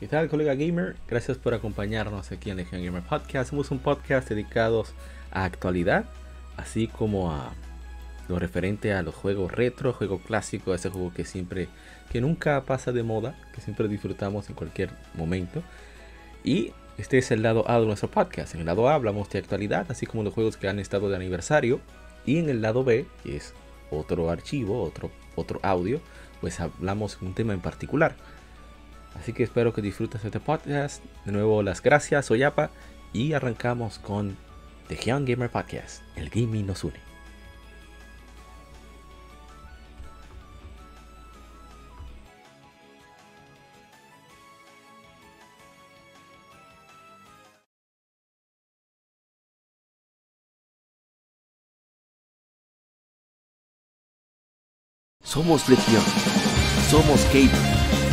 ¿Qué tal, colega gamer? Gracias por acompañarnos aquí en Legion Gamer Podcast. Somos un podcast dedicado a actualidad, así como a lo referente a los juegos retro, juego clásico, ese juego que siempre, que nunca pasa de moda, que siempre disfrutamos en cualquier momento. Y este es el lado A de nuestro podcast. En el lado A hablamos de actualidad, así como los juegos que han estado de aniversario. Y en el lado B, que es otro archivo, otro, otro audio, pues hablamos de un tema en particular. Así que espero que disfrutes este podcast. De nuevo, las gracias, soy Apa. Y arrancamos con The Young Gamer Podcast. El gaming nos une. Somos Legión. Somos Gamer.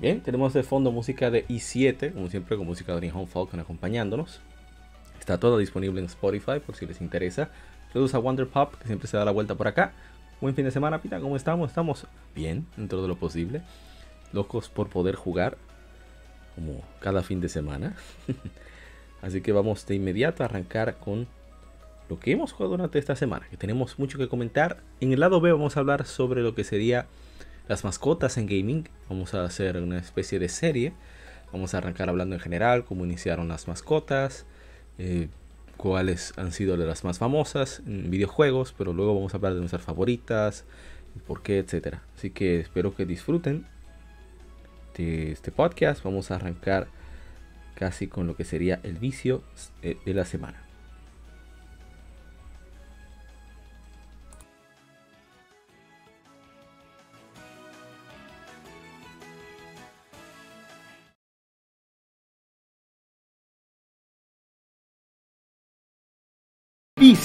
Bien, tenemos de fondo música de i7, como siempre con música de Home Falcon acompañándonos. Está todo disponible en Spotify por si les interesa. Saludos a Wonder Pop, que siempre se da la vuelta por acá. Buen fin de semana, Pita, ¿cómo estamos? Estamos bien, dentro de lo posible. Locos por poder jugar, como cada fin de semana. Así que vamos de inmediato a arrancar con lo que hemos jugado durante esta semana, que tenemos mucho que comentar. En el lado B vamos a hablar sobre lo que sería las mascotas en gaming. Vamos a hacer una especie de serie. Vamos a arrancar hablando en general, cómo iniciaron las mascotas, eh, cuáles han sido las más famosas en videojuegos, pero luego vamos a hablar de nuestras favoritas, por qué, etcétera. Así que espero que disfruten de este podcast. Vamos a arrancar casi con lo que sería el vicio eh, de la semana.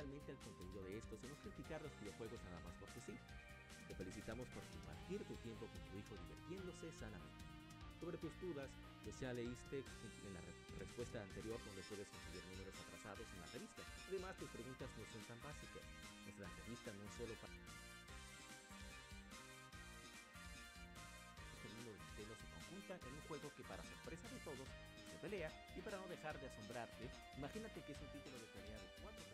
radicalmente al contenido de estos y no criticar los videojuegos nada más porque sí. Te felicitamos por compartir tu tiempo con tu hijo divirtiéndose sanamente. Sobre tus dudas, que ya leíste en la re respuesta anterior donde sueles conseguir números atrasados en la revista. Además, tus preguntas no son tan básicas. Es la revista no solo para... Nintendo este Nintendo se conjunta en un juego que para sorpresa de todos se pelea y para no dejar de asombrarte, imagínate que es un título de pelea de 4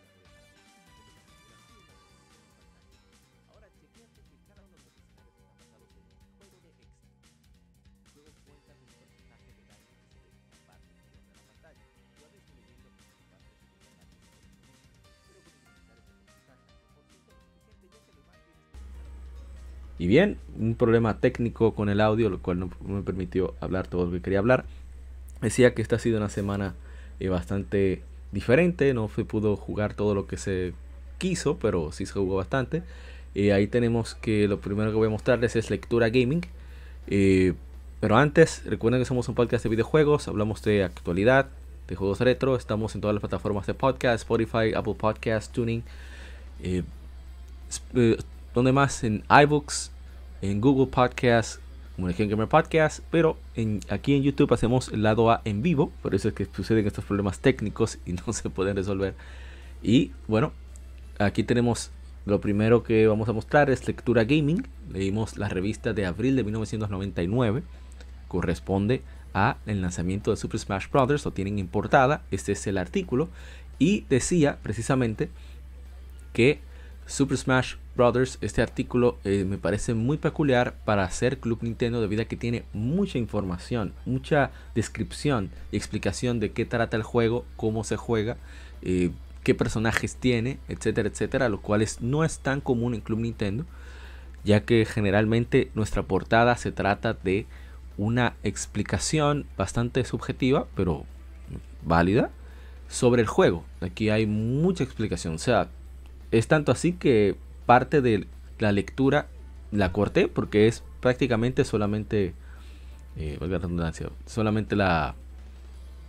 Y bien, un problema técnico con el audio, lo cual no me permitió hablar todo lo que quería hablar. Decía que esta ha sido una semana eh, bastante diferente, no se pudo jugar todo lo que se quiso, pero sí se jugó bastante. Eh, ahí tenemos que lo primero que voy a mostrarles es lectura gaming. Eh, pero antes, recuerden que somos un podcast de videojuegos, hablamos de actualidad, de juegos retro, estamos en todas las plataformas de podcast, Spotify, Apple Podcast, Tuning, eh, donde más en iBooks, en Google Podcast, como Legion Gamer Podcast, pero en, aquí en YouTube hacemos el lado A en vivo, por eso es que suceden estos problemas técnicos y no se pueden resolver. Y bueno, aquí tenemos lo primero que vamos a mostrar es lectura gaming. Leímos la revista de abril de 1999, corresponde a el lanzamiento de Super Smash Bros. Lo tienen en portada, este es el artículo y decía precisamente que Super Smash Brothers, este artículo eh, me parece muy peculiar para hacer Club Nintendo debido a que tiene mucha información, mucha descripción y explicación de qué trata el juego, cómo se juega, eh, qué personajes tiene, etcétera, etcétera, lo cual no es tan común en Club Nintendo, ya que generalmente nuestra portada se trata de una explicación bastante subjetiva, pero válida, sobre el juego. Aquí hay mucha explicación, o sea, es tanto así que parte de la lectura la corté porque es prácticamente solamente, eh, solamente la,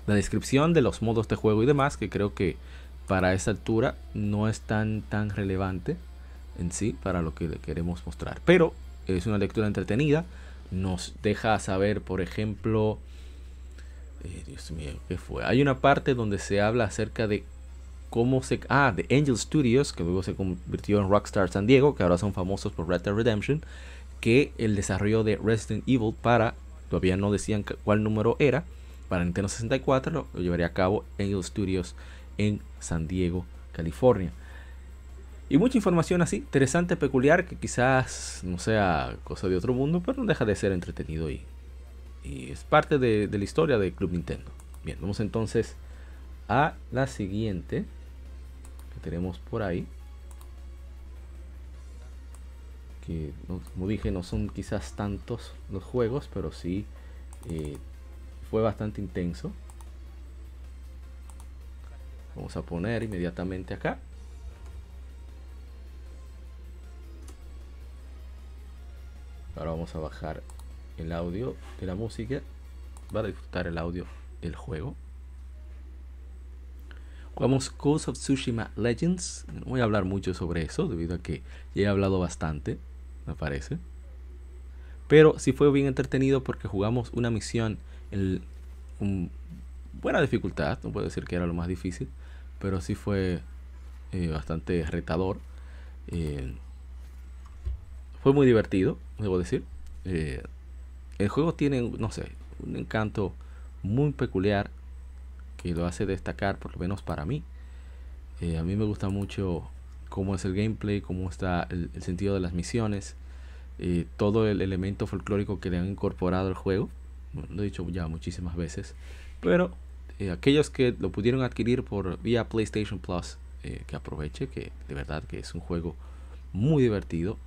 la descripción de los modos de juego y demás, que creo que para esa altura no es tan, tan relevante en sí para lo que le queremos mostrar. Pero es una lectura entretenida, nos deja saber, por ejemplo, eh, Dios mío, ¿qué fue? Hay una parte donde se habla acerca de cómo se... Ah, de Angel Studios, que luego se convirtió en Rockstar San Diego, que ahora son famosos por Red Dead Redemption, que el desarrollo de Resident Evil para, todavía no decían cuál número era, para Nintendo 64 lo, lo llevaría a cabo Angel Studios en San Diego, California. Y mucha información así, interesante, peculiar, que quizás no sea cosa de otro mundo, pero no deja de ser entretenido y, es parte de, la historia de Club Nintendo. Bien, vamos entonces a la siguiente tenemos por ahí. Que como dije, no son quizás tantos los juegos, pero sí eh, fue bastante intenso. Vamos a poner inmediatamente acá. Ahora vamos a bajar el audio de la música para disfrutar el audio del juego. Jugamos Ghost of Tsushima Legends. No voy a hablar mucho sobre eso debido a que ya he hablado bastante, me parece. Pero sí fue bien entretenido porque jugamos una misión en buena dificultad. No puedo decir que era lo más difícil, pero sí fue eh, bastante retador. Eh, fue muy divertido, debo decir. Eh, el juego tiene, no sé, un encanto muy peculiar que lo hace destacar, por lo menos para mí. Eh, a mí me gusta mucho cómo es el gameplay, cómo está el, sentido de las misiones, eh, todo el elemento folclórico que le han incorporado al juego. Lo he dicho ya muchísimas veces, pero eh, aquellos que lo pudieron adquirir por vía PlayStation Plus, eh, que aproveche, que de verdad que es un juego muy divertido.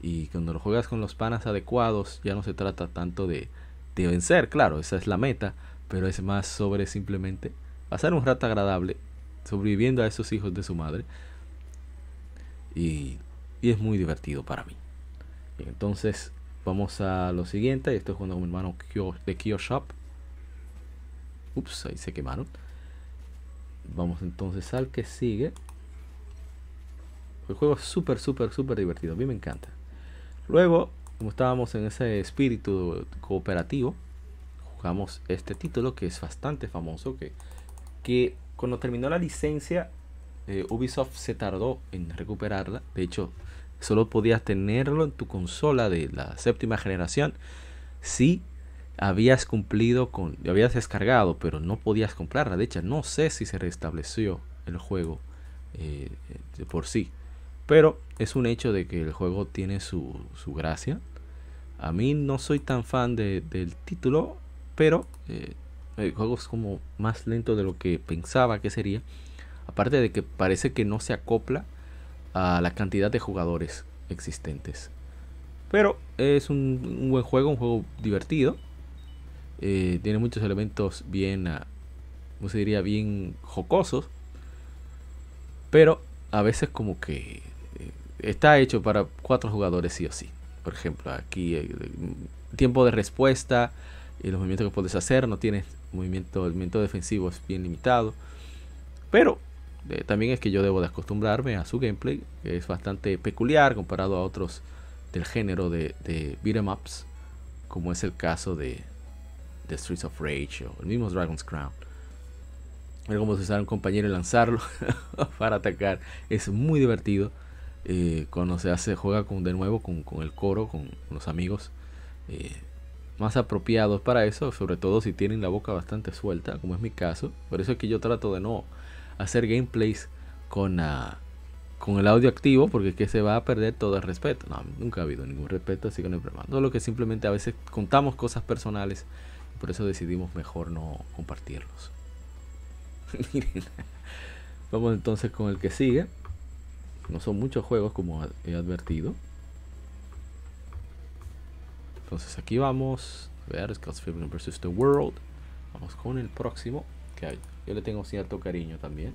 Y cuando lo juegas con los panas adecuados, ya no se trata tanto de, de vencer, claro, esa es la meta, pero es más sobre simplemente pasar un rato agradable sobreviviendo a esos hijos de su madre. Y, y es muy divertido para mí. Entonces vamos a lo siguiente. Estoy jugando con mi hermano Kyo, de Kyo Shop. Ups, ahí se quemaron. Vamos entonces al que sigue. El juego es súper, súper, súper divertido. A mí me encanta. Luego, como estábamos en ese espíritu cooperativo, jugamos este título que es bastante famoso. Que, que cuando terminó la licencia, eh, Ubisoft se tardó en recuperarla. De hecho, solo podías tenerlo en tu consola de la séptima generación si habías cumplido con, habías descargado, pero no podías comprarla. De hecho, no sé si se restableció el juego eh, de por sí. Pero es un hecho de que el juego tiene su, su gracia. A mí no soy tan fan del título, pero eh, el juego es como más lento de lo que pensaba que sería. Aparte de que parece que no se acopla a la cantidad de jugadores existentes. Pero es un, buen juego, un juego divertido. Eh, tiene muchos elementos bien, uh, ¿cómo se diría? Bien jocosos. Pero a veces como que eh, está hecho para cuatro jugadores sí o sí. Por ejemplo, aquí tiempo de respuesta y los movimientos que puedes hacer, no tienes movimiento, el movimiento defensivo es bien limitado. Pero también es que yo debo de acostumbrarme a su gameplay, que es bastante peculiar comparado a otros del género de, de beat'em ups, como es el caso de, de Streets of Rage o el mismo Dragon's Crown. Ver cómo se sale un compañero y lanzarlo para atacar es muy divertido. Eh, cuando se hace, juega con, de nuevo con, con el coro, con, los amigos eh, más apropiados para eso, sobre todo si tienen la boca bastante suelta, como es mi caso. Por eso es que yo trato de no hacer gameplays con, uh, con el audio activo porque es que se va a perder todo el respeto. No, nunca ha habido ningún respeto, así que no hay problema. Todo lo que simplemente a veces contamos cosas personales por eso decidimos mejor no compartirlos. Miren, vamos entonces con el que sigue. No son muchos juegos como he advertido. Entonces aquí vamos. A ver, Scott's vs. The World. Vamos con el próximo. Que yo le tengo cierto cariño también.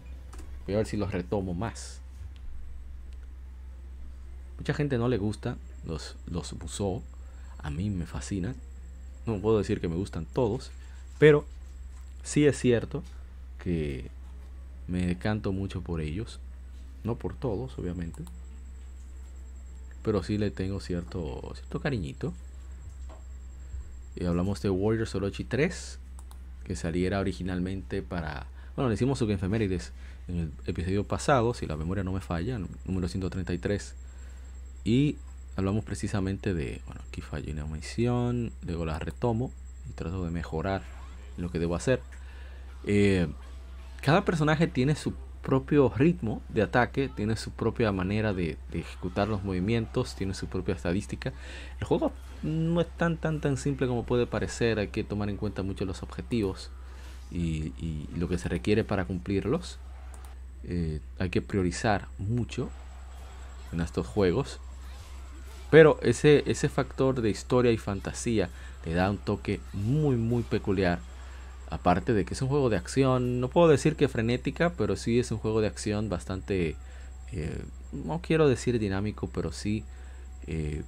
Voy a ver si los retomo más. Mucha gente no le gusta los, los. A mí me fascinan. No puedo decir que me gustan todos. Pero sí es cierto que me decanto mucho por ellos. No por todos, obviamente. Pero sí le tengo cierto, cierto cariñito. Y hablamos de Warriors Orochi 3. Que saliera originalmente para... Bueno, le hicimos su efemérides en el episodio pasado, si la memoria no me falla, número 133 y hablamos precisamente de, bueno, aquí falló una misión, luego la retomo y trato de mejorar lo que debo hacer. Eh, cada personaje tiene su propio ritmo de ataque, tiene su propia manera de, ejecutar los movimientos, tiene su propia estadística. El juego no es tan tan tan simple como puede parecer, hay que tomar en cuenta mucho los objetivos y, lo que se requiere para cumplirlos. Eh, hay que priorizar mucho en estos juegos pero ese, ese factor de historia y fantasía le da un toque muy, muy peculiar. Aparte de que es un juego de acción, no puedo decir que frenética, pero sí es un juego de acción bastante, eh, no quiero decir dinámico, pero sí, eh,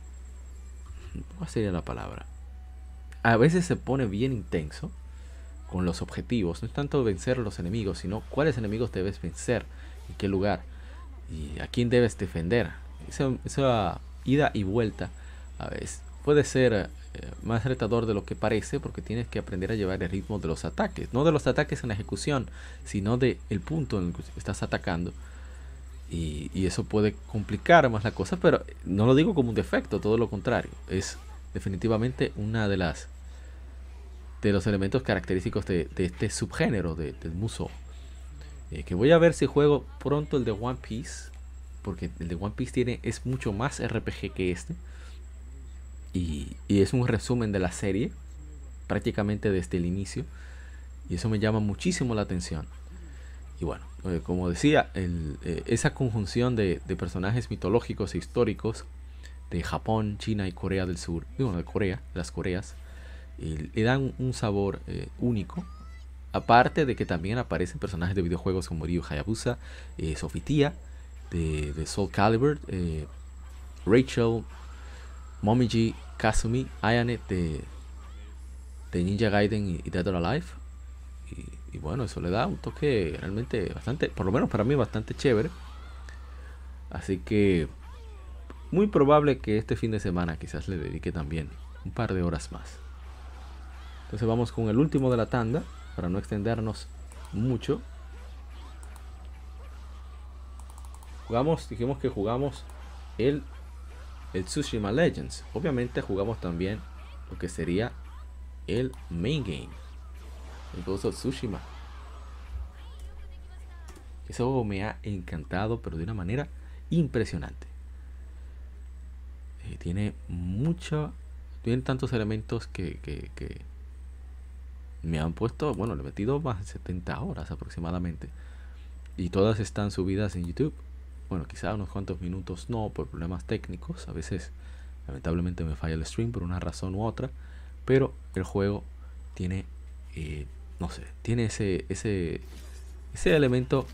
¿cuál sería la palabra? A veces se pone bien intenso con los objetivos. No es tanto vencer a los enemigos, sino cuáles enemigos debes vencer, en qué lugar y a quién debes defender. Esa, ida y vuelta a veces. Puede ser eh, más retador de lo que parece porque tienes que aprender a llevar el ritmo de los ataques. No de los ataques en la ejecución, sino de el punto en el que estás atacando. Y, y, eso puede complicar más la cosa, pero no lo digo como un defecto, todo lo contrario. Es definitivamente una de las de los elementos característicos de, de este subgénero de, del muso. Eh, que voy a ver si juego pronto el de One Piece porque el de One Piece tiene, es mucho más RPG que este. Y, es un resumen de la serie, prácticamente desde el inicio. Y eso me llama muchísimo la atención. Y bueno, eh, como decía, eh, esa conjunción de, personajes mitológicos e históricos de Japón, China y Corea del Sur, bueno, de Corea, las Coreas, le dan un sabor eh, único. Aparte de que también aparecen personajes de videojuegos como Ryu Hayabusa, Sofitia, de, Soul Calibur, eh, Rachel, Momiji, Kazumi, Ayane de, de Ninja Gaiden y, Dead or Alive. Bueno, eso le da un toque realmente bastante, por lo menos para mí, bastante chévere. Así que muy probable que este fin de semana quizás le dedique también un par de horas más. Entonces vamos con el último de la tanda para no extendernos mucho. Jugamos, dijimos que jugamos el, el Tsushima Legends. Obviamente jugamos también lo que sería el main game. El Ghost of Tsushima. Ese juego me ha encantado, pero de una manera impresionante. Eh, tiene mucho. Tiene tantos elementos que, que, que, me han puesto. Bueno, le he metido más de 70 horas aproximadamente. Y todas están subidas en YouTube. Bueno, quizá unos cuantos minutos no, por problemas técnicos. A veces, lamentablemente, me falla el stream por una razón u otra. Pero el juego tiene. Eh, no sé, tiene ese, ese, ese elemento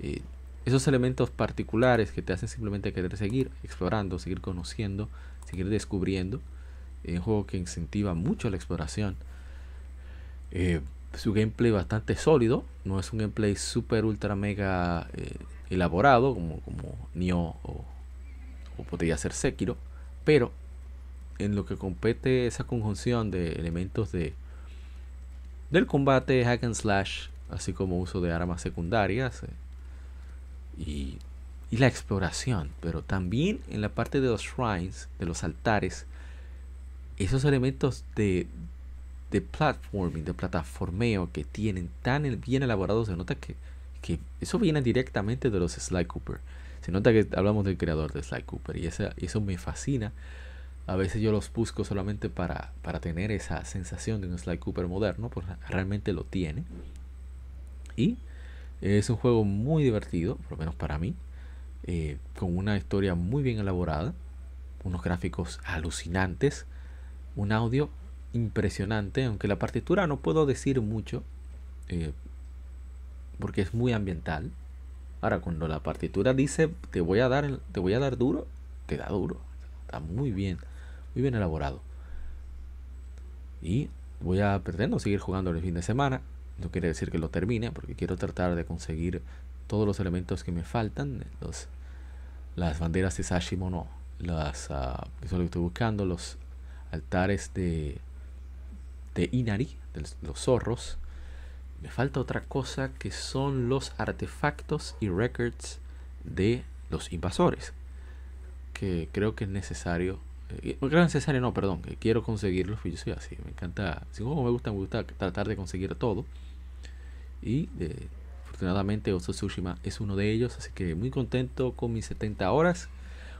eh, esos elementos particulares que te hacen simplemente querer seguir explorando, seguir conociendo, seguir descubriendo. Es un juego que incentiva mucho la exploración. Eh, su gameplay bastante sólido, no es un gameplay super ultra mega eh, elaborado como, como Nioh o, o podría ser Sekiro, pero en lo que compete esa conjunción de elementos de del combate hack and slash, así como uso de armas secundarias, y, la exploración, pero también en la parte de los shrines, de los altares, esos elementos de, de platforming, de plataformeo que tienen tan bien elaborados, se nota que, que eso viene directamente de los Sly Cooper. Se nota que hablamos del creador de Sly Cooper y eso me fascina. A veces yo los busco solamente para, para tener esa sensación de un Sly Cooper moderno, porque realmente lo tiene. Y es un juego muy divertido, por lo menos para mí, eh, con una historia muy bien elaborada, unos gráficos alucinantes, un audio impresionante, aunque la partitura no puedo decir mucho, eh, porque es muy ambiental. Ahora, cuando la partitura dice te voy a dar, te voy a dar duro, te da duro. Está muy bien, muy bien elaborado. Y voy a pretendo seguir jugando el fin de semana. No quiere decir que lo termine, porque quiero tratar de conseguir todos los elementos que me faltan. Los, las banderas de Sashimono, las, es lo que estoy buscando, los altares de, de Inari, de los zorros. Me falta otra cosa que son los artefactos y records de los invasores. Que creo que es necesario. Eh, creo necesario, no, perdón. Quiero conseguirlos. Pues yo soy así. Me encanta. Si como me gusta, me gusta tratar de conseguir todo. Y eh, afortunadamente Oso Tsushima es uno de ellos, así que muy contento con mis 70 horas.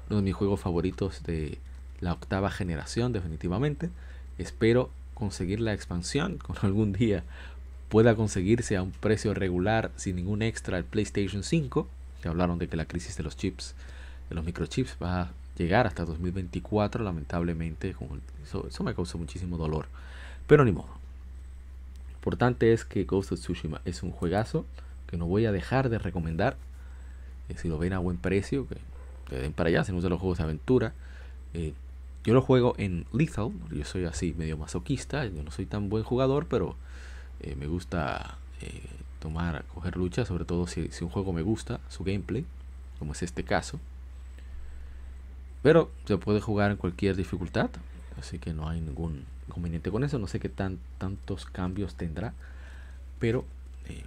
Uno de mis juegos favoritos de la octava generación, definitivamente. Espero conseguir la expansión con algún día pueda conseguirse a un precio regular sin ningún extra el PlayStation 5. Que hablaron de que la crisis de los chips, de los microchips, va a llegar hasta 2024, lamentablemente. Eso, eso me causó muchísimo dolor. Pero ni modo importante es que Ghost of Tsushima es un juegazo que no voy a dejar de recomendar. Eh, si lo ven a buen precio, que, que den para allá, si no usan los juegos de aventura. Eh, yo lo juego en Lethal, yo soy así medio masoquista, yo no soy tan buen jugador, pero eh, me gusta tomar, coger lucha, sobre todo si, si un juego me gusta, su gameplay, como es este caso. Pero se puede jugar en cualquier dificultad, así que no hay ningún inconveniente con eso. No sé qué tan, tantos cambios tendrá, pero eh,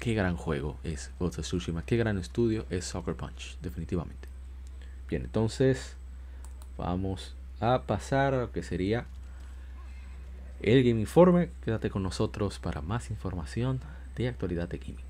qué gran juego es Ghost of Tsushima, qué gran estudio es Soccer Punch, definitivamente. Bien, entonces vamos a pasar a lo que sería el Game Informe. Quédate con nosotros para más información de actualidad de gaming.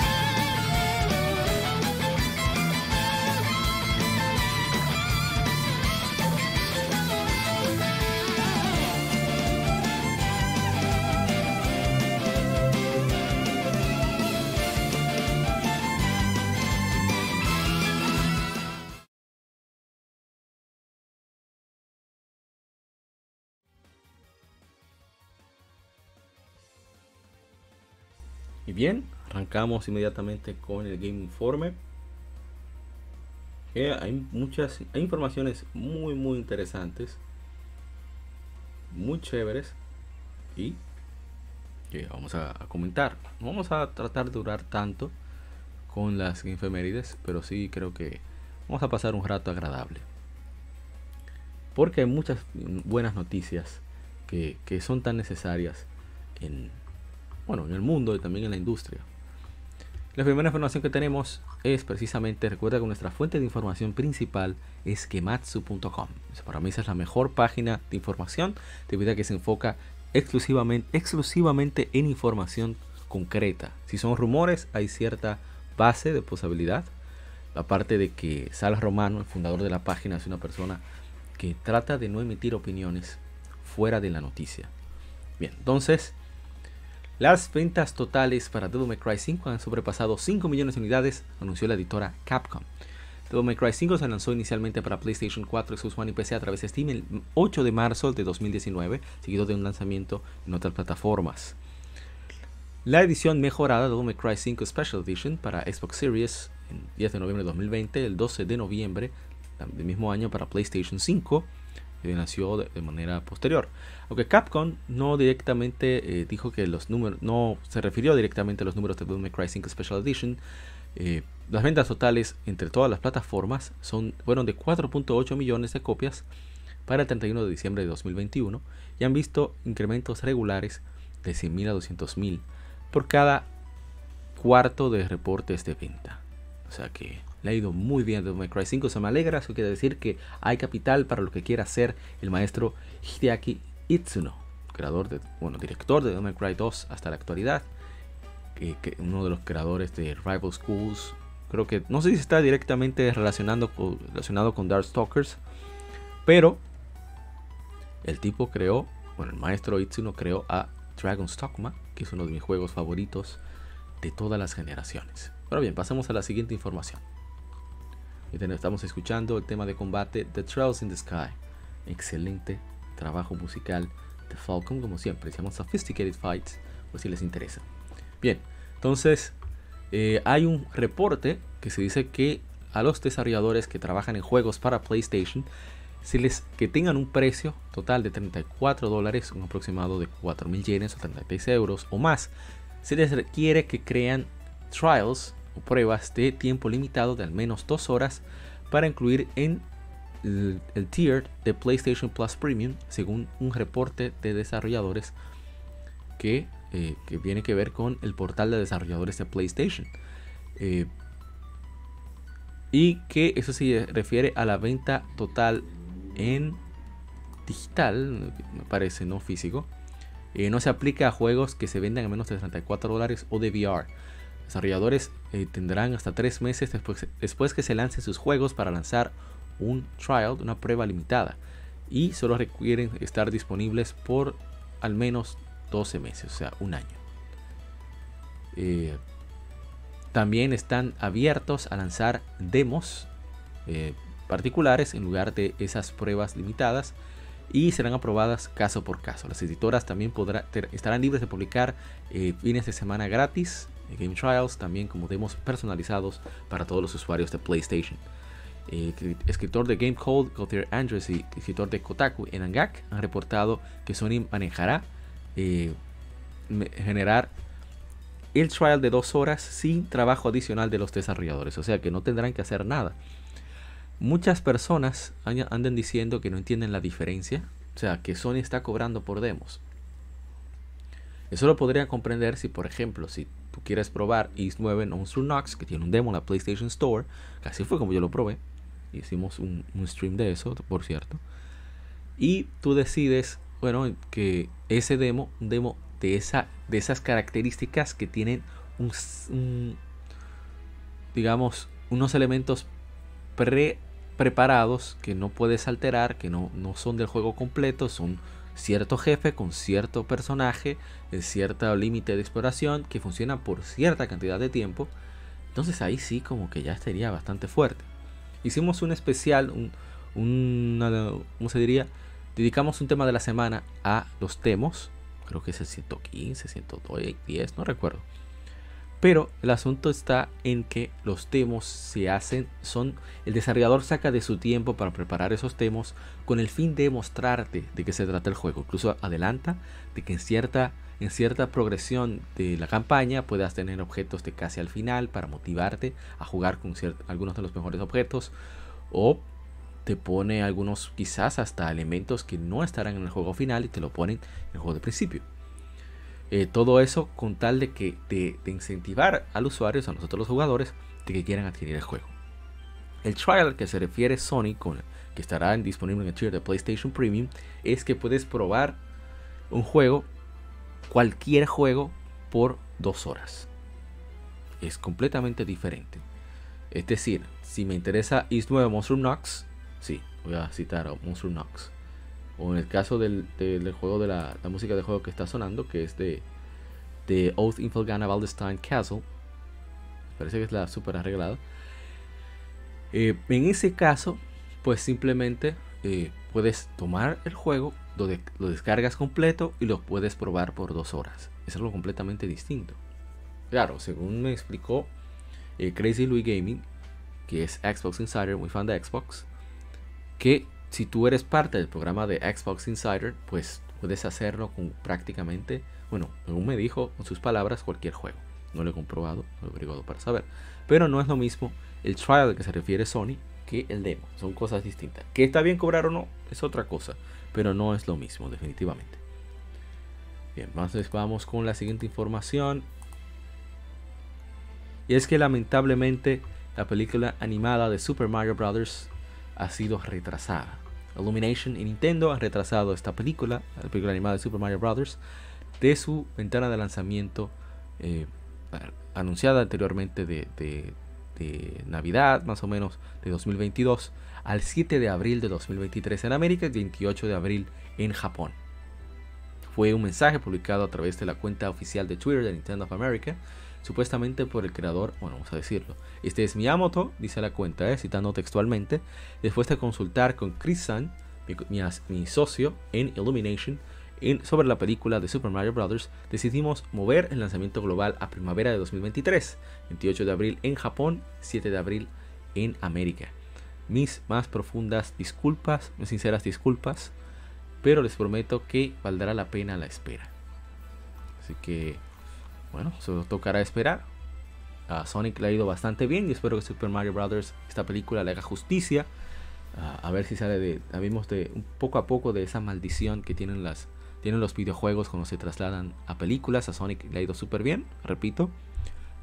Y bien, arrancamos inmediatamente con el Game Informe. hay muchas hay informaciones muy muy interesantes, muy chéveres y que vamos a, comentar. No vamos a tratar de durar tanto con las efemérides, pero sí creo que vamos a pasar un rato agradable. Porque hay muchas buenas noticias que, que son tan necesarias en, bueno, en el mundo y también en la industria. La primera información que tenemos es precisamente, recuerda que nuestra fuente de información principal es kematsu.com. Para mí esa es la mejor página de información debido a que se enfoca exclusivamente, exclusivamente en información concreta. Si son rumores, hay cierta base de posibilidad. Aparte de que Salas Romano, el fundador de la página, es una persona que trata de no emitir opiniones fuera de la noticia. Bien, entonces, las ventas totales para Devil May Cry 5 han sobrepasado 5 millones de unidades, anunció la editora Capcom. Devil May Cry 5 se lanzó inicialmente para PlayStation 4, Xbox One y PC a través de Steam el 8 de marzo de 2019, seguido de un lanzamiento en otras plataformas. La edición mejorada de Devil May Cry 5 Special Edition para Xbox Series el 10 de noviembre de 2020, el 12 de noviembre del mismo año para PlayStation 5 nació de, manera posterior. Aunque Capcom no directamente eh, dijo que los números, no se refirió directamente a los números de Devil May Cry 5 Special Edition, eh, las ventas totales entre todas las plataformas fueron de 4.8 millones de copias para el 31 de diciembre de 2021 y han visto incrementos regulares de 100.000 a 200.000 por cada cuarto de reportes de venta. O sea que le ha ido muy bien de May Cry 5. Se me alegra, eso quiere decir que hay capital para lo que quiera hacer el maestro Hideaki Itsuno, creador de, bueno, director de Devil Cry 2 hasta la actualidad. Uno de los creadores de Rival Schools. Creo que no sé si está directamente relacionado con, relacionado con Darkstalkers. Pero el tipo creó, bueno, el maestro Itsuno creó a Dragon's Dogma, que es uno de mis juegos favoritos de todas las generaciones. Pero bien, pasemos a la siguiente información. Estamos escuchando el tema de combate The Trails in the Sky. Excelente trabajo musical de Falcon, como siempre. Se llama Sophisticated Fights, por si les interesa. Bien, entonces eh, hay un reporte que se dice que a los desarrolladores que trabajan en juegos para PlayStation, si les, que tengan un precio total de 34 dólares, un aproximado de 4 mil yenes o 36 euros o más, se les requiere que crean trials o pruebas de tiempo limitado de al menos dos horas para incluir en el, tier de PlayStation Plus Premium, según un reporte de desarrolladores que, eh, que viene que ver con el portal de desarrolladores de PlayStation. Eh, y que eso se refiere a la venta total en digital, me parece, no físico. Eh, no se aplica a juegos que se venden a menos de 34 dólares o de VR desarrolladores tendrán hasta tres meses después, después que se lancen sus juegos para lanzar un trial, una prueba limitada. Y solo requieren estar disponibles por al menos 12 meses, o sea, un año. Eh, también están abiertos a lanzar demos eh, particulares en lugar de esas pruebas limitadas y serán aprobadas caso por caso. Las editoras también podrán, estarán libres de publicar fines de semana gratis Game Trials, también como demos personalizados para todos los usuarios de PlayStation. Eh, escritor de Game Code, Gauthier Andrews y escritor de Kotaku en Angak han reportado que Sony manejará eh, generar el trial de dos horas sin trabajo adicional de los desarrolladores, o sea que no tendrán que hacer nada. Muchas personas andan diciendo que no entienden la diferencia, o sea que Sony está cobrando por demos. Eso lo podrían comprender si, por ejemplo, si tú quieres probar East 9 Monster Nox, que tiene un demo en la PlayStation Store, que así fue como yo lo probé, hicimos un, stream de eso, por cierto, y tú decides, bueno, que ese demo, un demo de, esa, de esas características que tienen digamos, unos elementos pre preparados que no puedes alterar, que no, no son del juego completo, son cierto jefe con cierto personaje, en cierto límite de exploración que funciona por cierta cantidad de tiempo, entonces ahí sí como que ya estaría bastante fuerte. Hicimos un especial, un, ¿cómo se diría? Dedicamos un tema de la semana a los demos, creo que es el 115, 110, no recuerdo. Pero el asunto está en que los demos se hacen, son, el desarrollador saca de su tiempo para preparar esos demos con el fin de mostrarte de qué se trata el juego. Incluso adelanta de que en cierta, en cierta progresión de la campaña puedas tener objetos de casi al final para motivarte a jugar con algunos de los mejores objetos. O te pone algunos quizás hasta elementos que no estarán en el juego final y te lo ponen en el juego de principio. Eh, todo eso con tal de que de, incentivar al usuario, a nosotros los jugadores, de que quieran adquirir el juego. El trial al que se refiere Sony, con, que estará disponible en el tier de PlayStation Premium, es que puedes probar un juego, cualquier juego, por dos horas. Es completamente diferente. Es decir, si me interesa Is 9 Monster Knox, sí, voy a citar a Monster Knox o en el caso del, juego de la, música de juego que está sonando, que es de, de Oath Valdestein Castle, parece que es la super arreglada. Eh, en ese caso, pues simplemente eh, puedes tomar el juego, lo, lo, descargas completo y lo puedes probar por dos horas. Es algo completamente distinto. Claro, según me explicó eh, Crazy Louis Gaming, que es Xbox Insider, muy fan de Xbox, que si tú eres parte del programa de Xbox Insider, pues puedes hacerlo con prácticamente, bueno, según me dijo con sus palabras, cualquier juego. No lo he comprobado, no lo he averiguado para saber. Pero no es lo mismo el trial al que se refiere Sony que el demo. Son cosas distintas. Que está bien cobrar o no, es otra cosa. Pero no es lo mismo, definitivamente. Bien, entonces vamos con la siguiente información. Y es que lamentablemente la película animada de Super Mario Bros. ha sido retrasada. Illumination y Nintendo han retrasado esta película, la película animada de Super Mario Bros. de su ventana de lanzamiento eh, anunciada anteriormente de, de, Navidad, más o menos, de 2022, al 7 de abril de 2023 en América y 28 de abril en Japón. Fue un mensaje publicado a través de la cuenta oficial de Twitter de Nintendo of America supuestamente por el creador, bueno, vamos a decirlo. Este es Miyamoto, dice la cuenta, eh, citando textualmente, después de consultar con Chris Sun, mi, socio en Illumination, sobre la película de Super Mario Bros., decidimos mover el lanzamiento global a primavera de 2023, 28 de abril en Japón, 7 de abril en América. Mis más profundas disculpas, mis sinceras disculpas, pero les prometo que valdrá la pena la espera. Así que bueno, solo tocará esperar. A Sonic le ha ido bastante bien y espero que Super Mario Bros. esta película le haga justicia. a ver si sale de, de un poco a poco de esa maldición que tienen las tienen los videojuegos cuando se trasladan a películas. A Sonic le ha ido súper bien, repito.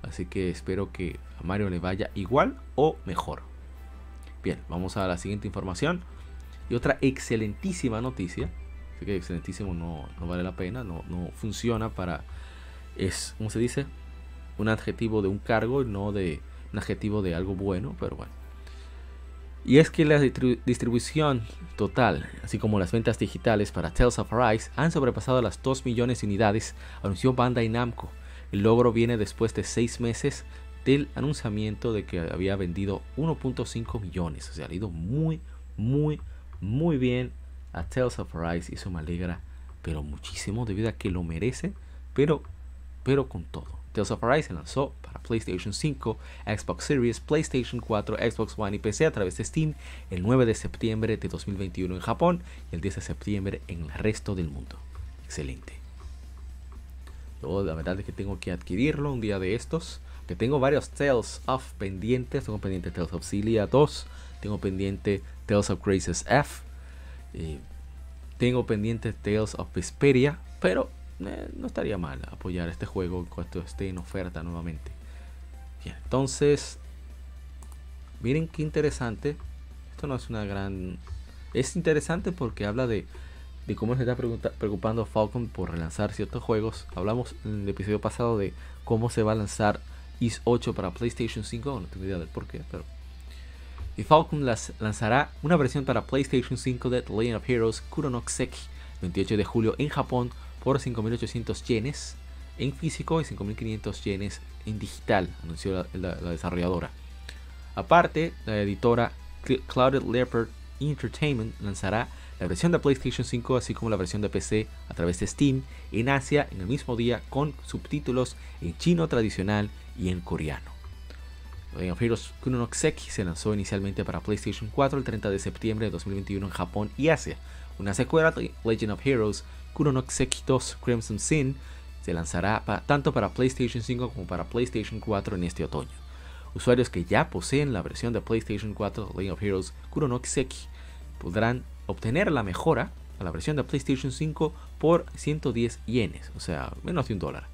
Así que espero que a Mario le vaya igual o mejor. Bien, vamos a la siguiente información. Y otra excelentísima noticia. Así que excelentísimo no, no vale la pena, no, no funciona para es, ¿cómo se dice? Un adjetivo de un cargo y no de un adjetivo de algo bueno, pero bueno. Y es que la distribución total, así como las ventas digitales para Tales of Arise, han sobrepasado las 2 millones de unidades, anunció Bandai Namco. El logro viene después de 6 meses del anunciamiento de que había vendido 1.5 millones. O sea, ha ido muy, muy, muy bien a Tales of Arise y eso me alegra, pero muchísimo debido a que lo merece, pero pero con todo. Tales of Arise se lanzó para PlayStation 5, Xbox Series, PlayStation 4, Xbox One y PC a través de Steam el 9 de septiembre de 2021 en Japón y el 10 de septiembre en el resto del mundo. Excelente. Yo la verdad es que tengo que adquirirlo un día de estos. Que tengo varios Tales of pendientes. Tengo pendiente Tales of Celia 2. Tengo pendiente Tales of Graces F. Eh, tengo pendiente Tales of Vesperia. Pero eh, no estaría mal apoyar este juego cuando esté en oferta nuevamente. Bien, entonces, miren qué interesante. Esto no es una gran... Es interesante porque habla de, de cómo se está preocupando Falcon por relanzar ciertos juegos. Hablamos en el episodio pasado de cómo se va a lanzar Is 8 para PlayStation 5. No tengo idea del por qué, pero... Y Falcon las lanzará una versión para PlayStation 5 de The Legend of Heroes Kuronokseki 28 de julio en Japón por 5.800 yenes en físico y 5.500 yenes en digital, anunció la, desarrolladora. Aparte, la editora Clouded Leopard Entertainment lanzará la versión de PlayStation 5 así como la versión de PC a través de Steam en Asia en el mismo día con subtítulos en chino tradicional y en coreano. Legend of Heroes Kunonokseki se lanzó inicialmente para PlayStation 4 el 30 de septiembre de 2021 en Japón y Asia. Una secuela de Legend of Heroes Kunonokseki 2 Crimson Sin se lanzará tanto para PlayStation 5 como para PlayStation 4 en este otoño. Usuarios que ya poseen la versión de PlayStation 4 Legend of Heroes Kunonokseki podrán obtener la mejora a la versión de PlayStation 5 por 110 yenes, o sea, menos de un dólar.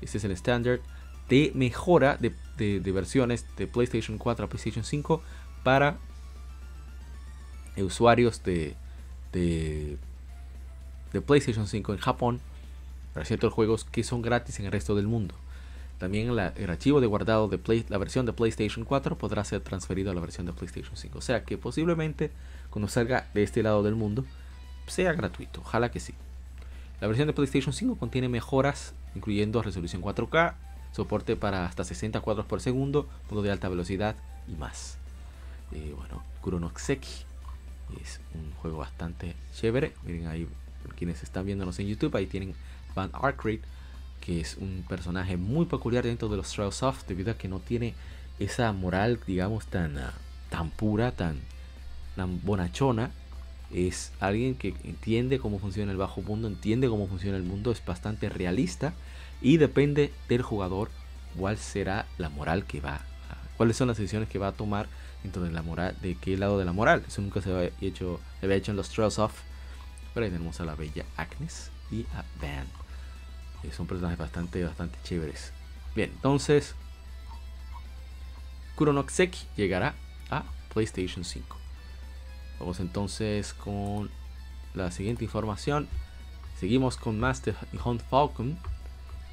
Este es el estándar de mejora de, versiones de PlayStation 4 a PlayStation 5 para usuarios de, de, PlayStation 5 en Japón para ciertos juegos que son gratis en el resto del mundo. También el archivo de guardado de la versión de PlayStation 4 podrá ser transferido a la versión de PlayStation 5. O sea que posiblemente cuando salga de este lado del mundo sea gratuito. Ojalá que sí. La versión de PlayStation 5 contiene mejoras incluyendo resolución 4K, soporte para hasta 60 cuadros por segundo, modo de alta velocidad y más. Eh, bueno, es un juego bastante chévere. Miren ahí, quienes están viéndonos en YouTube, ahí tienen Van Arkwright, que es un personaje muy peculiar dentro de los Trials Soft, debido a que no tiene esa moral, digamos, tan, ah, tan pura, tan, tan bonachona. Es alguien que entiende cómo funciona el bajo mundo, entiende cómo funciona el mundo, es bastante realista y depende del jugador cuál será la moral que va a, cuáles son las decisiones que va a tomar dentro de la moral, de qué lado de la moral. Eso nunca se había hecho, se había hecho en los Trails of. Pero ahí tenemos a la bella Agnes y a Van. Que son personajes bastante, bastante chéveres. Bien, entonces Kuronokseki llegará a PlayStation 5. Vamos entonces con la siguiente información. Seguimos con Master Hunt Falcon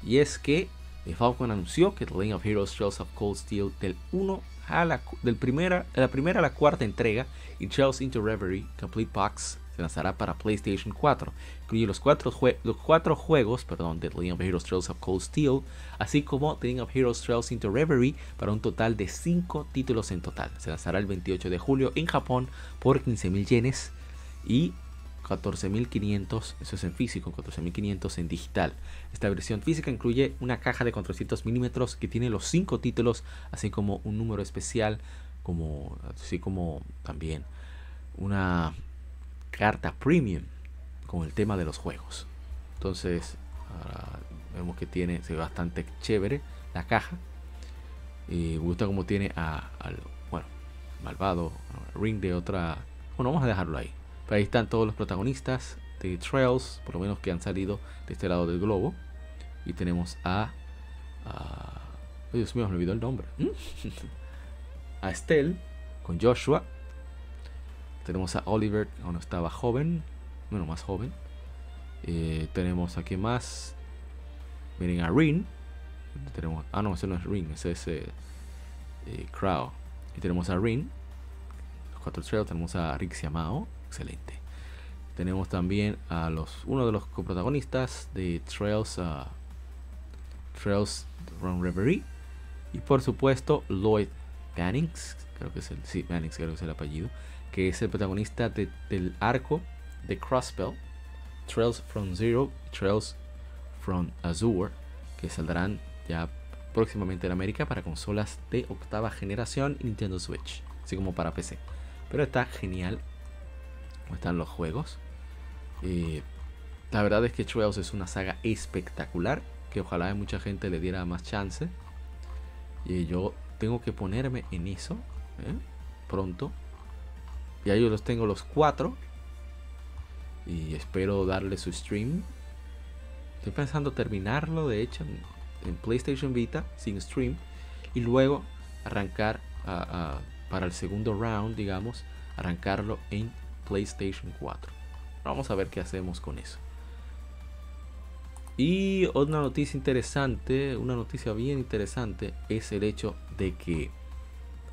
y es que Falcon anunció que The Legend of Heroes Trails of Cold Steel del 1 a la, del primera, la primera a la cuarta entrega y Trails into Reverie Complete Box se lanzará para PlayStation 4. Incluye los cuatro, los cuatro juegos perdón, de The Legend of Heroes Trails of Cold Steel, así como The Legend of Heroes Trails into Reverie para un total de 5 títulos en total. Se lanzará el 28 de julio en Japón por 15.000 yenes y 14.500, eso es en físico, 14.500 en digital. Esta versión física incluye una caja de 400 milímetros que tiene los 5 títulos, así como un número especial, como, así como también una carta premium con el tema de los juegos. Entonces, vemos que tiene, bastante chévere la caja. Y me gusta como tiene a, al, bueno, malvado, ring de otra. Bueno, vamos a dejarlo ahí ahí están todos los protagonistas de Trails, por lo menos que han salido de este lado del globo. Y tenemos a. Dios mío, me olvidó el nombre. a Estelle con Joshua. Tenemos a Oliver cuando estaba joven. Bueno, más joven. Eh, tenemos aquí más. Miren a Rin. Tenemos, ah, no, ese no es Rin, ese es eh, eh, Crow. Y tenemos a Rin. Los cuatro trails. Tenemos a Rick Siamao excelente. Tenemos también a los uno de los coprotagonistas de Trails, uh, Trails Run Reverie y por supuesto Lloyd Bannings, creo que es el sí, Bannings creo que es el apellido, que es el protagonista del arco de Crossbell, Trails from Zero, Trails from Azure, que saldrán ya próximamente en América para consolas de octava generación y Nintendo Switch, así como para PC. Pero está genial están los juegos. la verdad es que Trails es una saga espectacular que ojalá mucha gente le diera más chance. Y yo tengo que ponerme en eso ¿eh? pronto. Ya yo los tengo los cuatro. Y espero darle su stream. Estoy pensando terminarlo, de hecho, en, PlayStation Vita, sin stream. Y luego arrancar para el segundo round, digamos, arrancarlo en PlayStation 4. Vamos a ver qué hacemos con eso. Y otra noticia interesante, una noticia bien interesante, es el hecho de que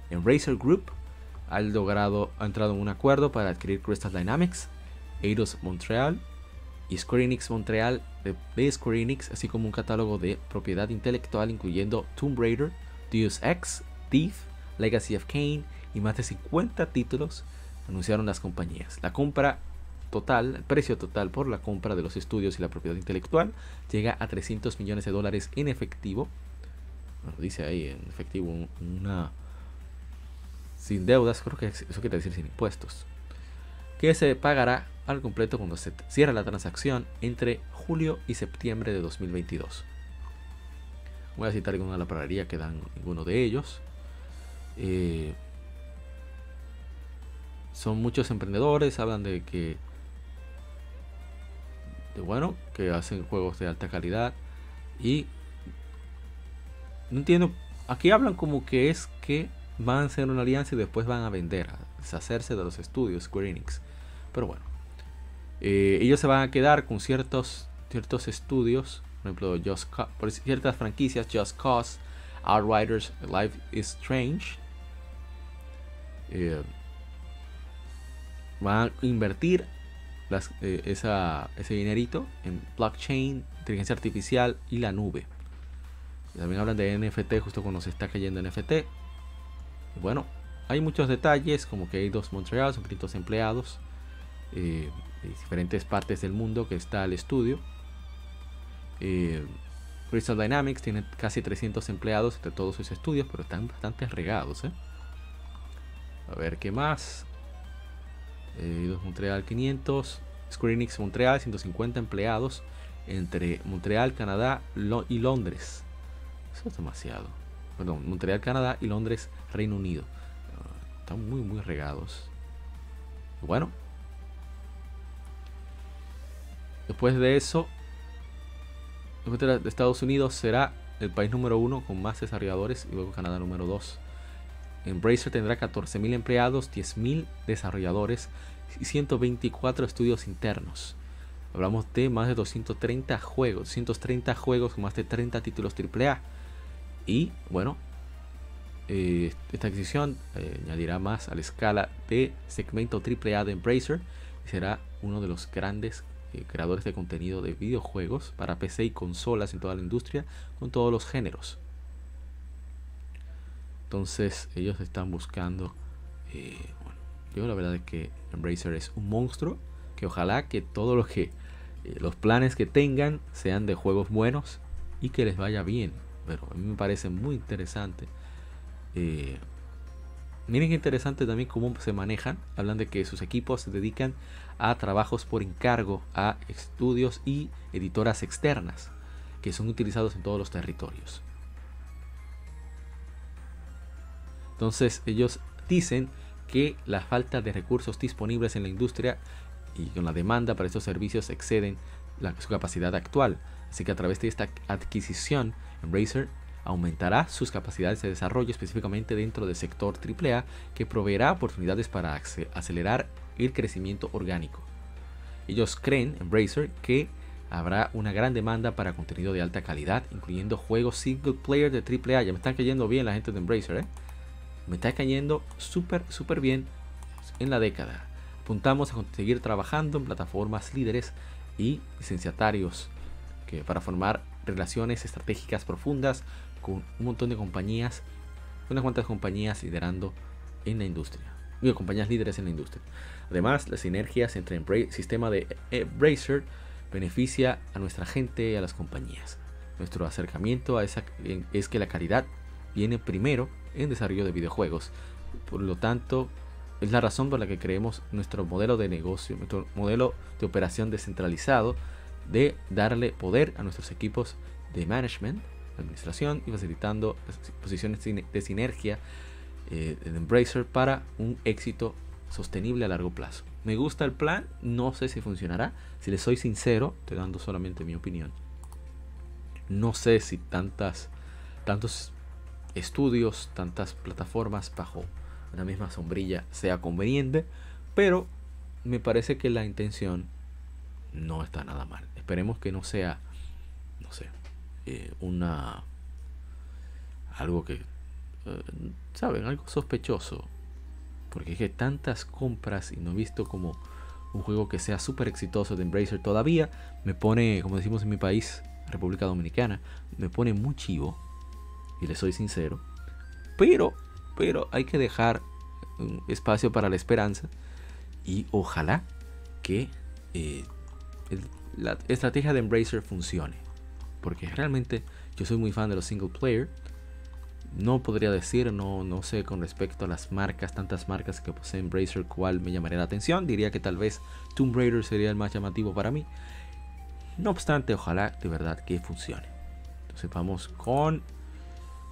en Razer Group ha ha entrado en un acuerdo para adquirir Crystal Dynamics, Eidos Montreal y Square Enix Montreal de, Square Enix, así como un catálogo de propiedad intelectual incluyendo Tomb Raider, Deus Ex, Thief, Legacy of Kane y más de 50 títulos anunciaron las compañías. La compra total, el precio total por la compra de los estudios y la propiedad intelectual llega a 300 millones de dólares en efectivo. Bueno, dice ahí en efectivo una sin deudas, creo que eso quiere decir sin impuestos, que se pagará al completo cuando se cierra la transacción entre julio y septiembre de 2022. Voy a citar alguna palabrería que dan ninguno de ellos. Eh, son muchos emprendedores, hablan de que bueno, que hacen juegos de alta calidad y no entiendo, aquí hablan como que es que van a hacer una alianza y después van a vender, a deshacerse de los estudios Square Enix. Pero bueno, eh, ellos se van a quedar con ciertos, ciertos estudios, por ejemplo, Just ciertas franquicias, Just Cause, Outriders, Life is Strange. Eh, van a invertir eh, ese dinerito en blockchain, inteligencia artificial y la nube. También hablan de NFT justo cuando se está cayendo NFT. Bueno, hay muchos detalles, como que hay dos Montreal, son empleados eh, diferentes partes del mundo que está el estudio. Eh, Crystal Dynamics tiene casi 300 empleados entre todos sus estudios, pero están bastante regados. A ver qué más. Eh, Montreal 500, Square Enix Montreal 150 empleados entre Montreal, Canadá y Londres. Eso es demasiado. Perdón, Montreal, Canadá y Londres, Reino Unido. Ah, están muy, muy regados. Bueno. Después de eso, después de Estados Unidos será el país número uno con más desarrolladores y luego Canadá número 2. Embracer tendrá 14.000 empleados, 10.000 desarrolladores y 124 estudios internos. Hablamos de más de 230 juegos, 230 juegos con más de 30 títulos AAA. Y bueno, eh, esta adquisición eh, añadirá más a la escala de segmento AAA de Embracer y será uno de los grandes eh, creadores de contenido de videojuegos para PC y consolas en toda la industria con todos los géneros. Entonces ellos están buscando, bueno, yo la verdad es que Embracer es un monstruo, que ojalá que todos los que los planes que tengan sean de juegos buenos y que les vaya bien. Pero a mí me parece muy interesante. Eh, miren qué interesante también cómo se manejan. Hablan de que sus equipos se dedican a trabajos por encargo a estudios y editoras externas que son utilizados en todos los territorios. Entonces ellos dicen que la falta de recursos disponibles en la industria y con la demanda para estos servicios exceden su capacidad actual. Así que a través de esta adquisición, Embracer aumentará sus capacidades de desarrollo específicamente dentro del sector AAA que proveerá oportunidades para acelerar el crecimiento orgánico. Ellos creen, Embracer, que habrá una gran demanda para contenido de alta calidad, incluyendo juegos single player de AAA. Ya me están cayendo bien la gente de Embracer, ¿eh? me está cayendo súper, súper bien en la década. Apuntamos a seguir trabajando en plataformas líderes y licenciatarios que para formar relaciones estratégicas profundas con un montón de compañías, unas cuantas compañías liderando en la industria. Digo, compañías líderes en la industria. Además, las sinergias entre el sistema de Embracer beneficia a nuestra gente y a las compañías. Nuestro acercamiento a esa es que la calidad viene primero en desarrollo de videojuegos. Por lo tanto, es la razón por la que creemos nuestro modelo de negocio, nuestro modelo de operación descentralizado, de darle poder a nuestros equipos de management, administración y facilitando posiciones de sinergia eh, de Embracer para un éxito sostenible a largo plazo. Me gusta el plan, no sé si funcionará. Si les soy sincero, te dando solamente mi opinión. No sé si tantas, tantos estudios, tantas plataformas bajo una misma sombrilla sea conveniente, pero me parece que la intención no está nada mal. Esperemos que no sea, eh, una algo que, eh, saben, algo sospechoso, porque es que tantas compras y no he visto como un juego que sea súper exitoso de Embracer todavía, me pone, como decimos en mi país, República Dominicana, me pone muy chivo y le soy sincero. Pero, pero hay que dejar un espacio para la esperanza y ojalá que eh, la estrategia de Embracer funcione. Porque realmente yo soy muy fan de los single player. No podría decir, no, no sé con respecto a las marcas, tantas marcas que posee Embracer, cuál me llamaría la atención. Diría que tal vez Tomb Raider sería el más llamativo para mí. No obstante, ojalá de verdad que funcione. Entonces vamos con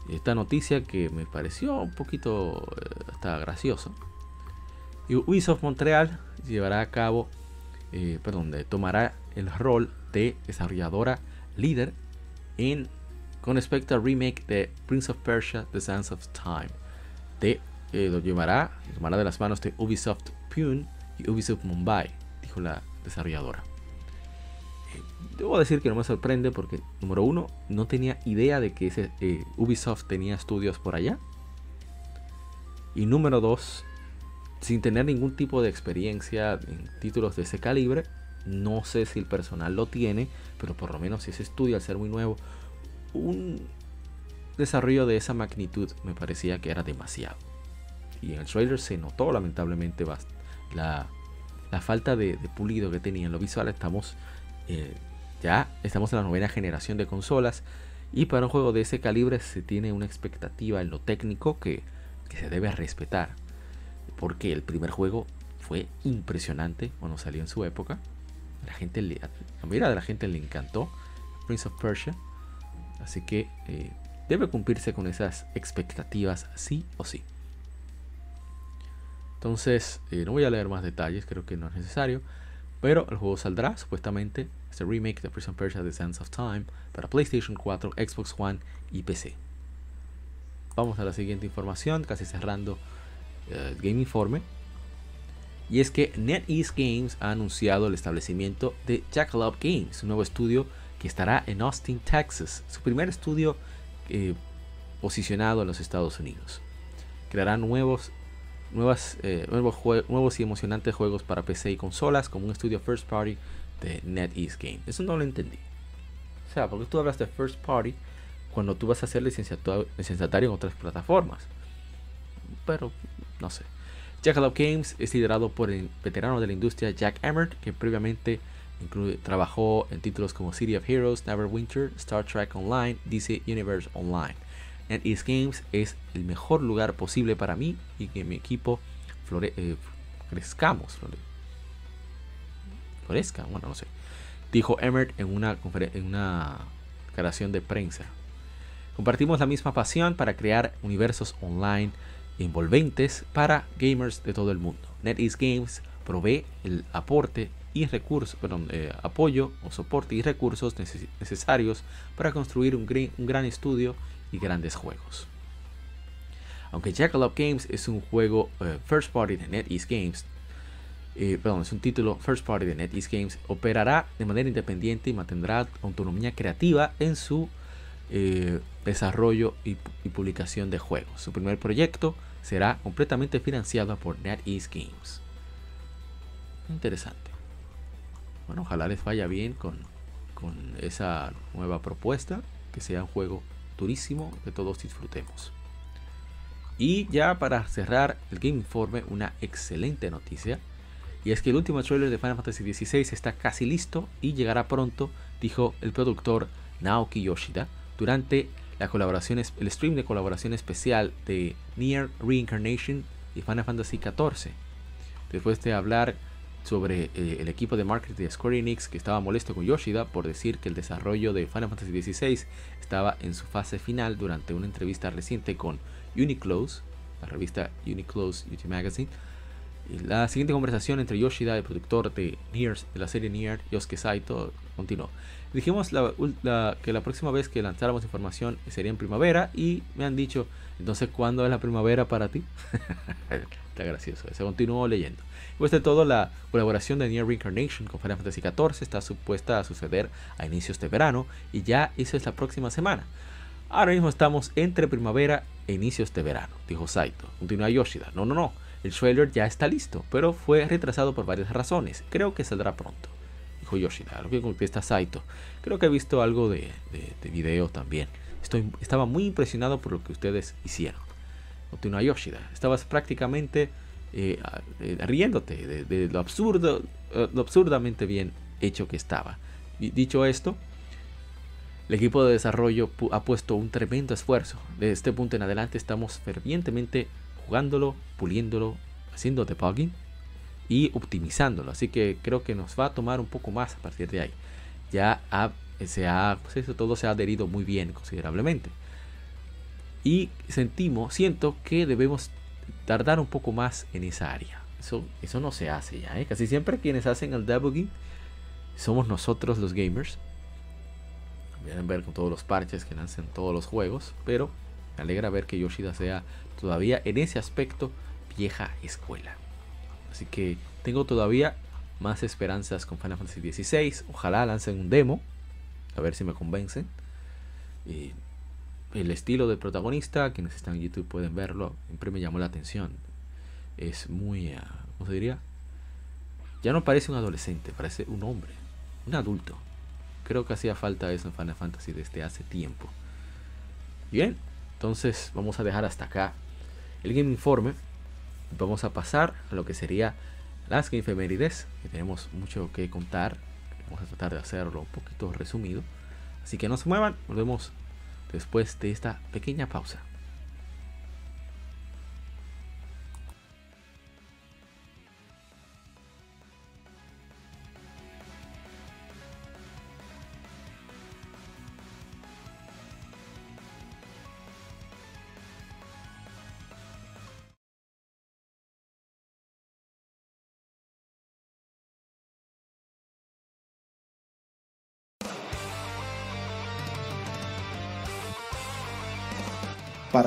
esta noticia que me pareció un poquito eh, hasta gracioso. Ubisoft Montreal llevará a cabo, eh, perdón, tomará el rol de desarrolladora líder en con respecto al remake de Prince of Persia: The Sands of Time. De, eh, lo llevará, de las manos de Ubisoft Pune y Ubisoft Mumbai, dijo la desarrolladora. Eh, debo decir que no me sorprende porque, número uno, no tenía idea de que ese, Ubisoft tenía estudios por allá. Y número dos, sin tener ningún tipo de experiencia en títulos de ese calibre. No sé si el personal lo tiene, pero por lo menos si ese estudio al ser muy nuevo, un desarrollo de esa magnitud me parecía que era demasiado. Y en el trailer se notó lamentablemente la, la falta de, pulido que tenía en lo visual. Estamos eh, ya estamos en la novena generación de consolas y para un juego de ese calibre se tiene una expectativa en lo técnico que, que se debe respetar porque el primer juego fue impresionante cuando salió en su época. La gente le, la mayoría de la gente le encantó Prince of Persia. Así que eh, debe cumplirse con esas expectativas sí o sí. Entonces, eh, no voy a leer más detalles, creo que no es necesario. Pero el juego saldrá supuestamente, este remake de Prince of Persia The Sands of Time, para PlayStation 4, Xbox One y PC. Vamos a la siguiente información, casi cerrando eh, Game Informe. Y es que NetEase Games ha anunciado el establecimiento de Jackalope Games, un nuevo estudio que estará en Austin, Texas, su primer estudio eh, posicionado en los Estados Unidos. Creará nuevos, nuevas, eh, nuevos, nuevos, y emocionantes juegos para PC y consolas como un estudio first party de NetEase Games. Eso no lo entendí. O sea, porque tú hablas de first party cuando tú vas a hacer licenciatario en otras plataformas. Pero no sé. Jackalope Games es liderado por el veterano de la industria Jack Emmert, que previamente trabajó en títulos como City of Heroes, Neverwinter, Star Trek Online, DC Universe Online. NetEase Games es el mejor lugar posible para mí y que mi equipo flore eh, crezcamos. florezca, bueno, no sé. Dijo Emmert en una, en una declaración de prensa. Compartimos la misma pasión para crear universos online envolventes para gamers de todo el mundo. NetEase Games provee el aporte y recursos, perdón, eh, apoyo o soporte y recursos necesarios para construir un, gran estudio y grandes juegos. Aunque Jackalope Games es un juego eh, first party de NetEase Games, eh, perdón, es un título first party de NetEase Games, operará de manera independiente y mantendrá autonomía creativa en su desarrollo y, publicación de juegos. Su primer proyecto será completamente financiado por NetEase Games. Interesante. Bueno, ojalá les vaya bien con, con esa nueva propuesta, que sea un juego durísimo que todos disfrutemos. Y ya para cerrar el Game Informe, una excelente noticia. Y es que el último trailer de Final Fantasy XVI está casi listo y llegará pronto, dijo el productor Naoki Yoshida durante la colaboración, el stream de colaboración especial de Near Reincarnation y Final Fantasy XIV. Después de hablar sobre eh, el equipo de marketing de Square Enix que estaba molesto con Yoshida por decir que el desarrollo de Final Fantasy XVI estaba en su fase final durante una entrevista reciente con Uniclose, la revista Uniclose UT Magazine. la siguiente conversación entre Yoshida, el productor de, Nier, de la serie Nier, Yosuke Saito, continuó. Dijimos que la próxima vez que lanzáramos información sería en primavera y me han dicho, entonces, ¿cuándo es la primavera para ti? Está gracioso, se continuó leyendo. Pues de todo, la colaboración de Near Reincarnation con Final Fantasy XIV está supuesta a suceder a inicios de verano y ya eso es la próxima semana. Ahora mismo estamos entre primavera e inicios de verano, dijo Saito. Continúa Yoshida. No, no, no. El trailer ya está listo, pero fue retrasado por varias razones. Creo que saldrá pronto dijo Yoshida, lo que contesta Saito. Creo que he visto algo de, de, video también. Estoy, estaba muy impresionado por lo que ustedes hicieron. Continúa Yoshida. Estabas prácticamente eh, eh, riéndote de, lo absurdo, eh, lo absurdamente bien hecho que estaba. Y dicho esto, el equipo de desarrollo ha puesto un tremendo esfuerzo. De este punto en adelante estamos fervientemente jugándolo, puliéndolo, haciendo debugging y optimizándolo. Así que creo que nos va a tomar un poco más a partir de ahí. Ya se ha, pues todo se ha adherido muy bien considerablemente. Y sentimos, siento que debemos tardar un poco más en esa área. Eso, no se hace ya. ¿eh? Casi siempre quienes hacen el debugging somos nosotros los gamers. Pueden ver con todos los parches que lanzan todos los juegos. Pero me alegra ver que Yoshida sea todavía en ese aspecto vieja escuela. Así que tengo todavía más esperanzas con Final Fantasy XVI. Ojalá lancen un demo. A ver si me convencen. Y el estilo del protagonista, quienes están en YouTube pueden verlo, siempre me llamó la atención. Es muy, uh, ¿cómo se diría? Ya no parece un adolescente, parece un hombre, un adulto. Creo que hacía falta eso en Final Fantasy desde hace tiempo. Bien, entonces vamos a dejar hasta acá el Game Informe. Vamos a pasar a lo que sería las Game Femérides, que tenemos mucho que contar. Vamos a tratar de hacerlo un poquito resumido. Así que no se muevan, nos vemos después de esta pequeña pausa.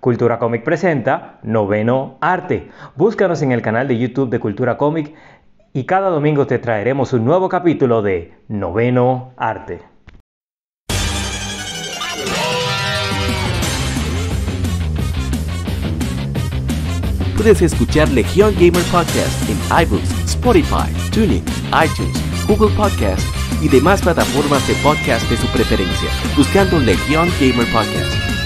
Cultura Comic presenta Noveno Arte. Búscanos en el canal de YouTube de Cultura Comic y cada domingo te traeremos un nuevo capítulo de Noveno Arte. Puedes escuchar Legion Gamer Podcast en iBooks, Spotify, TuneIn, iTunes, Google Podcast y demás plataformas de podcast de su preferencia, buscando Legion Gamer Podcast.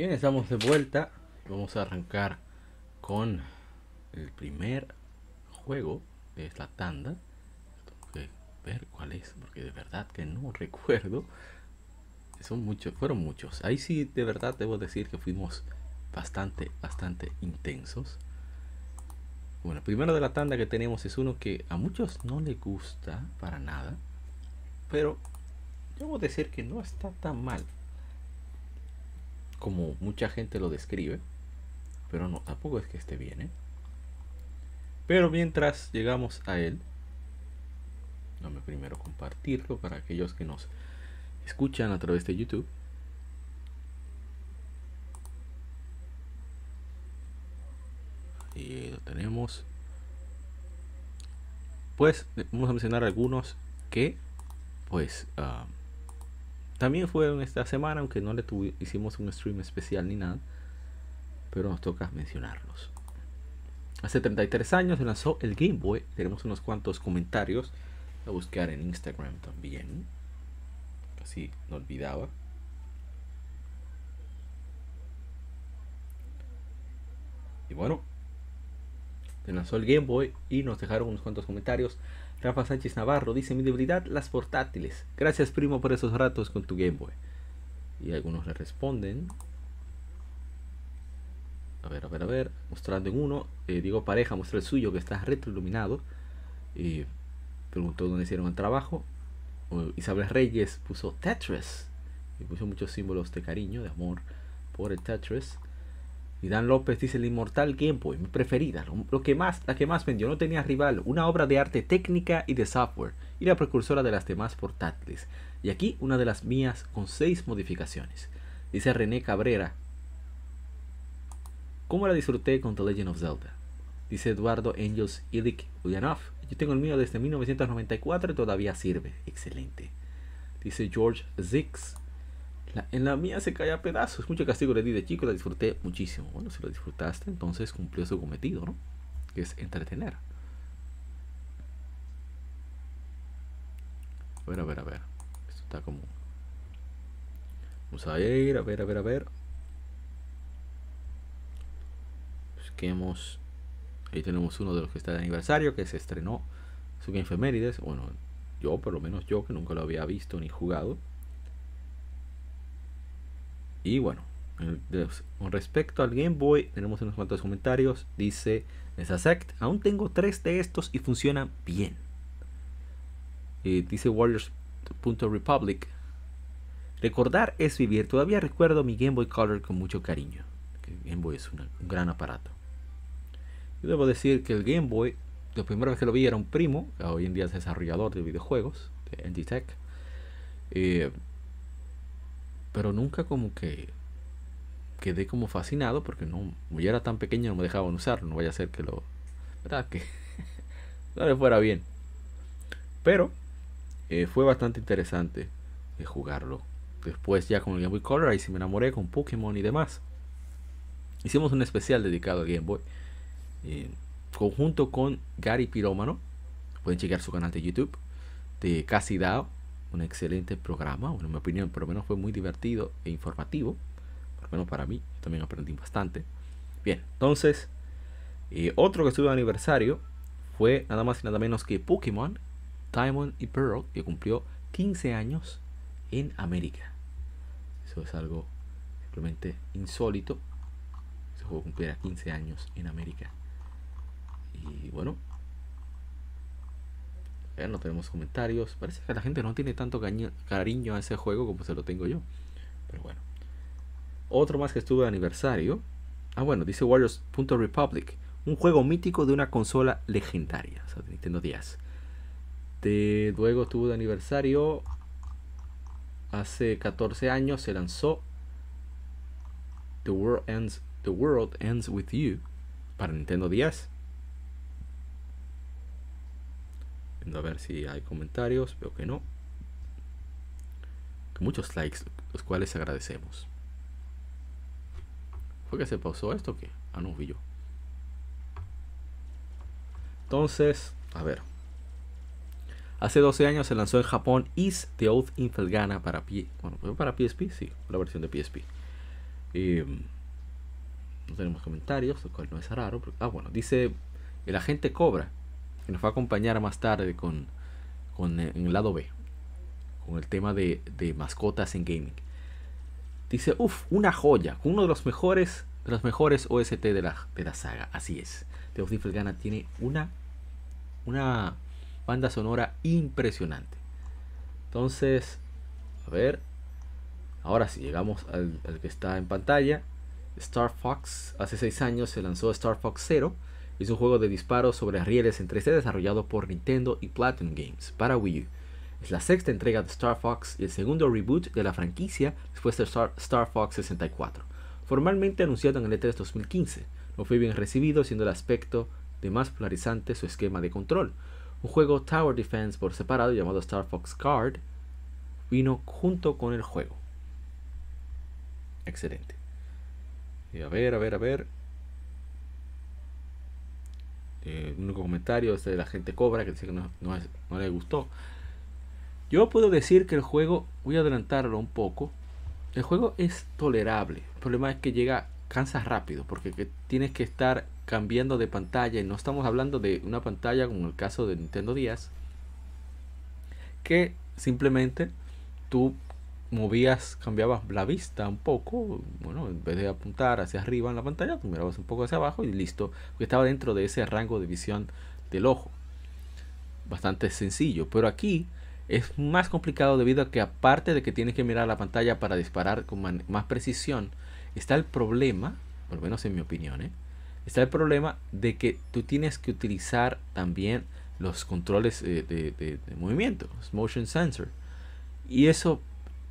Bien, estamos de vuelta. Vamos a arrancar con el primer juego de esta tanda. ver cuál es, porque de verdad que no recuerdo. Son muchos, fueron muchos. Ahí sí, de verdad debo decir que fuimos bastante, bastante intensos. Bueno, primero de la tanda que tenemos es uno que a muchos no le gusta para nada. Pero debo decir que no está tan mal como mucha gente lo describe. Pero no, tampoco es que esté bien, ¿eh? Pero mientras llegamos a él, dame primero compartirlo para aquellos que nos escuchan a través de YouTube. Y lo tenemos. Pues vamos a mencionar algunos que, pues, uh, también fueron esta semana, aunque no le hicimos un stream especial ni nada, pero nos toca mencionarlos. Hace 33 años se lanzó el Game Boy. Tenemos unos cuantos comentarios a buscar en Instagram también. Casi no olvidaba. Y bueno, se lanzó el Game Boy y nos dejaron unos cuantos comentarios. Rafa Sánchez Navarro dice: Mi debilidad, las portátiles. Gracias, primo, por esos ratos con tu Game Boy. Y algunos le responden. A ver, a ver, a ver. Mostrando en uno. Eh, Diego Pareja mostró el suyo que está retroiluminado. Y preguntó dónde hicieron el trabajo. Isabel Reyes puso Tetris. Y puso muchos símbolos de cariño, de amor por el Tetris. Y Dan López dice el inmortal Game Boy, mi preferida, lo, que más, la que más vendió, no tenía rival, una obra de arte técnica y de software, y la precursora de las demás portátiles. Y aquí una de las mías con seis modificaciones. Dice René Cabrera, ¿Cómo la disfruté con The Legend of Zelda? Dice Eduardo Angels Ilik Ulyanov. Yo tengo el mío desde 1994 y todavía sirve. Excelente. Dice George Zix. En la mía se cae pedazos. Mucho castigo le di de chico, la disfruté muchísimo. Bueno, si lo disfrutaste, entonces cumplió su cometido, ¿no? Que es entretener. A ver, a ver, a ver. Esto está como. Vamos a ir, a ver, a ver, a ver. Ahí tenemos uno de los que está de aniversario, que se estrenó su Game. Bueno, yo, por lo menos yo, que nunca lo había visto ni jugado. Y bueno, con respecto al Game Boy, tenemos unos cuantos comentarios. Dice sect aún tengo tres de estos y funcionan bien. Y dice Warriors.republic, recordar es vivir. Todavía recuerdo mi Game Boy Color con mucho cariño. Game Boy es un gran aparato. Yo debo decir que el Game Boy, la primera vez que lo vi era un primo, hoy en día es desarrollador de videojuegos, de NG Tech. Eh, pero nunca como que quedé como fascinado porque no, ya era tan pequeño no me dejaban usarlo, no vaya a ser que lo, ¿verdad? Que no le fuera bien. Pero eh, fue bastante interesante jugarlo. Después ya con el Game Boy Color, ahí sí me enamoré con Pokémon y demás. Hicimos un especial dedicado al Game Boy eh, conjunto con Gary Pirómano. Pueden chequear su canal de YouTube de Casi Dao, un excelente programa. en mi opinión, por lo menos fue muy divertido e informativo. Por lo menos para mí, también aprendí bastante. Bien, entonces, eh, otro que estuvo de aniversario fue nada más y nada menos que Pokémon Diamond y Pearl, que cumplió 15 años en América. Eso es algo simplemente insólito. Ese juego cumpliera 15 años en América. Y bueno, ya no tenemos comentarios. Parece que la gente no tiene tanto cariño a ese juego como se lo tengo yo. Pero bueno. Otro más que estuvo de aniversario. Ah, bueno, dice Warriors.republic. Un juego mítico de una consola legendaria. O sea, de Nintendo 10. De, luego estuvo de aniversario. Hace 14 años se lanzó The World Ends, The World Ends With You para Nintendo 10. A ver si hay comentarios. Veo que no. Muchos likes, los cuales agradecemos. ¿Fue que se pausó esto que Ah, no, vi yo. Entonces, a ver. Hace 12 años se lanzó en Japón Is the Oath Infelgana para pie. Bueno, para PSP, sí, la versión de PSP. Mm, no tenemos comentarios, lo cual no es raro. ah, bueno, dice el agente Cobra que nos va a acompañar más tarde con, con en el lado B, con el tema de, de mascotas en gaming. Dice, uff, una joya, uno de los mejores, de los mejores OST de la, de la saga. Así es. The of Gana tiene una, una banda sonora impresionante. Entonces, a ver. Ahora sí, llegamos al, al que está en pantalla. Star Fox. Hace 6 años se lanzó Star Fox Zero. Es un juego de disparos sobre rieles en 3D desarrollado por Nintendo y Platinum Games para Wii U. Es la sexta entrega de Star Fox y el segundo reboot de la franquicia después de Star, Fox 64. Formalmente anunciado en el E3 2015, no fue bien recibido siendo el aspecto de más polarizante su esquema de control. Un juego Tower Defense por separado llamado Star Fox Guard vino junto con el juego. Excelente. Y a ver, a ver, a ver. Eh, un comentario es de la gente Cobra que dice que no, no le gustó. Yo puedo decir que el juego, voy a adelantarlo un poco, el juego es tolerable. El problema es que llega, cansa rápido, porque tienes que estar cambiando de pantalla. Y no estamos hablando de una pantalla como el caso de Nintendo 10, que simplemente tú movías, cambiabas la vista un poco, bueno, en vez de apuntar hacia arriba en la pantalla, tú mirabas un poco hacia abajo y listo, porque estaba dentro de ese rango de visión del ojo. Bastante sencillo, pero aquí es más complicado debido a que aparte de que tienes que mirar la pantalla para disparar con más precisión, está el problema, por lo menos en mi opinión, ¿eh? está el problema de que tú tienes que utilizar también los controles de, de, movimiento, motion sensor. Y eso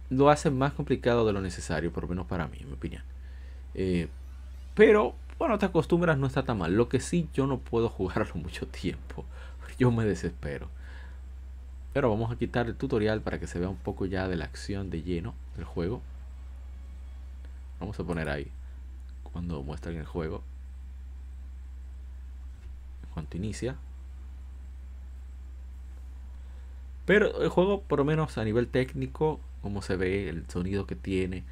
lo hace más complicado de lo necesario, por lo menos para mí, en mi opinión. Eh, pero, bueno, te acostumbras, no está tan mal. Lo que sí, yo no puedo jugarlo mucho tiempo. Yo me desespero. Pero vamos a quitar el tutorial para que se vea un poco ya de la acción de lleno del juego. Vamos a poner ahí cuando muestran el juego. Cuando inicia. Pero el juego, por lo menos a nivel técnico, como se ve, el sonido que tiene,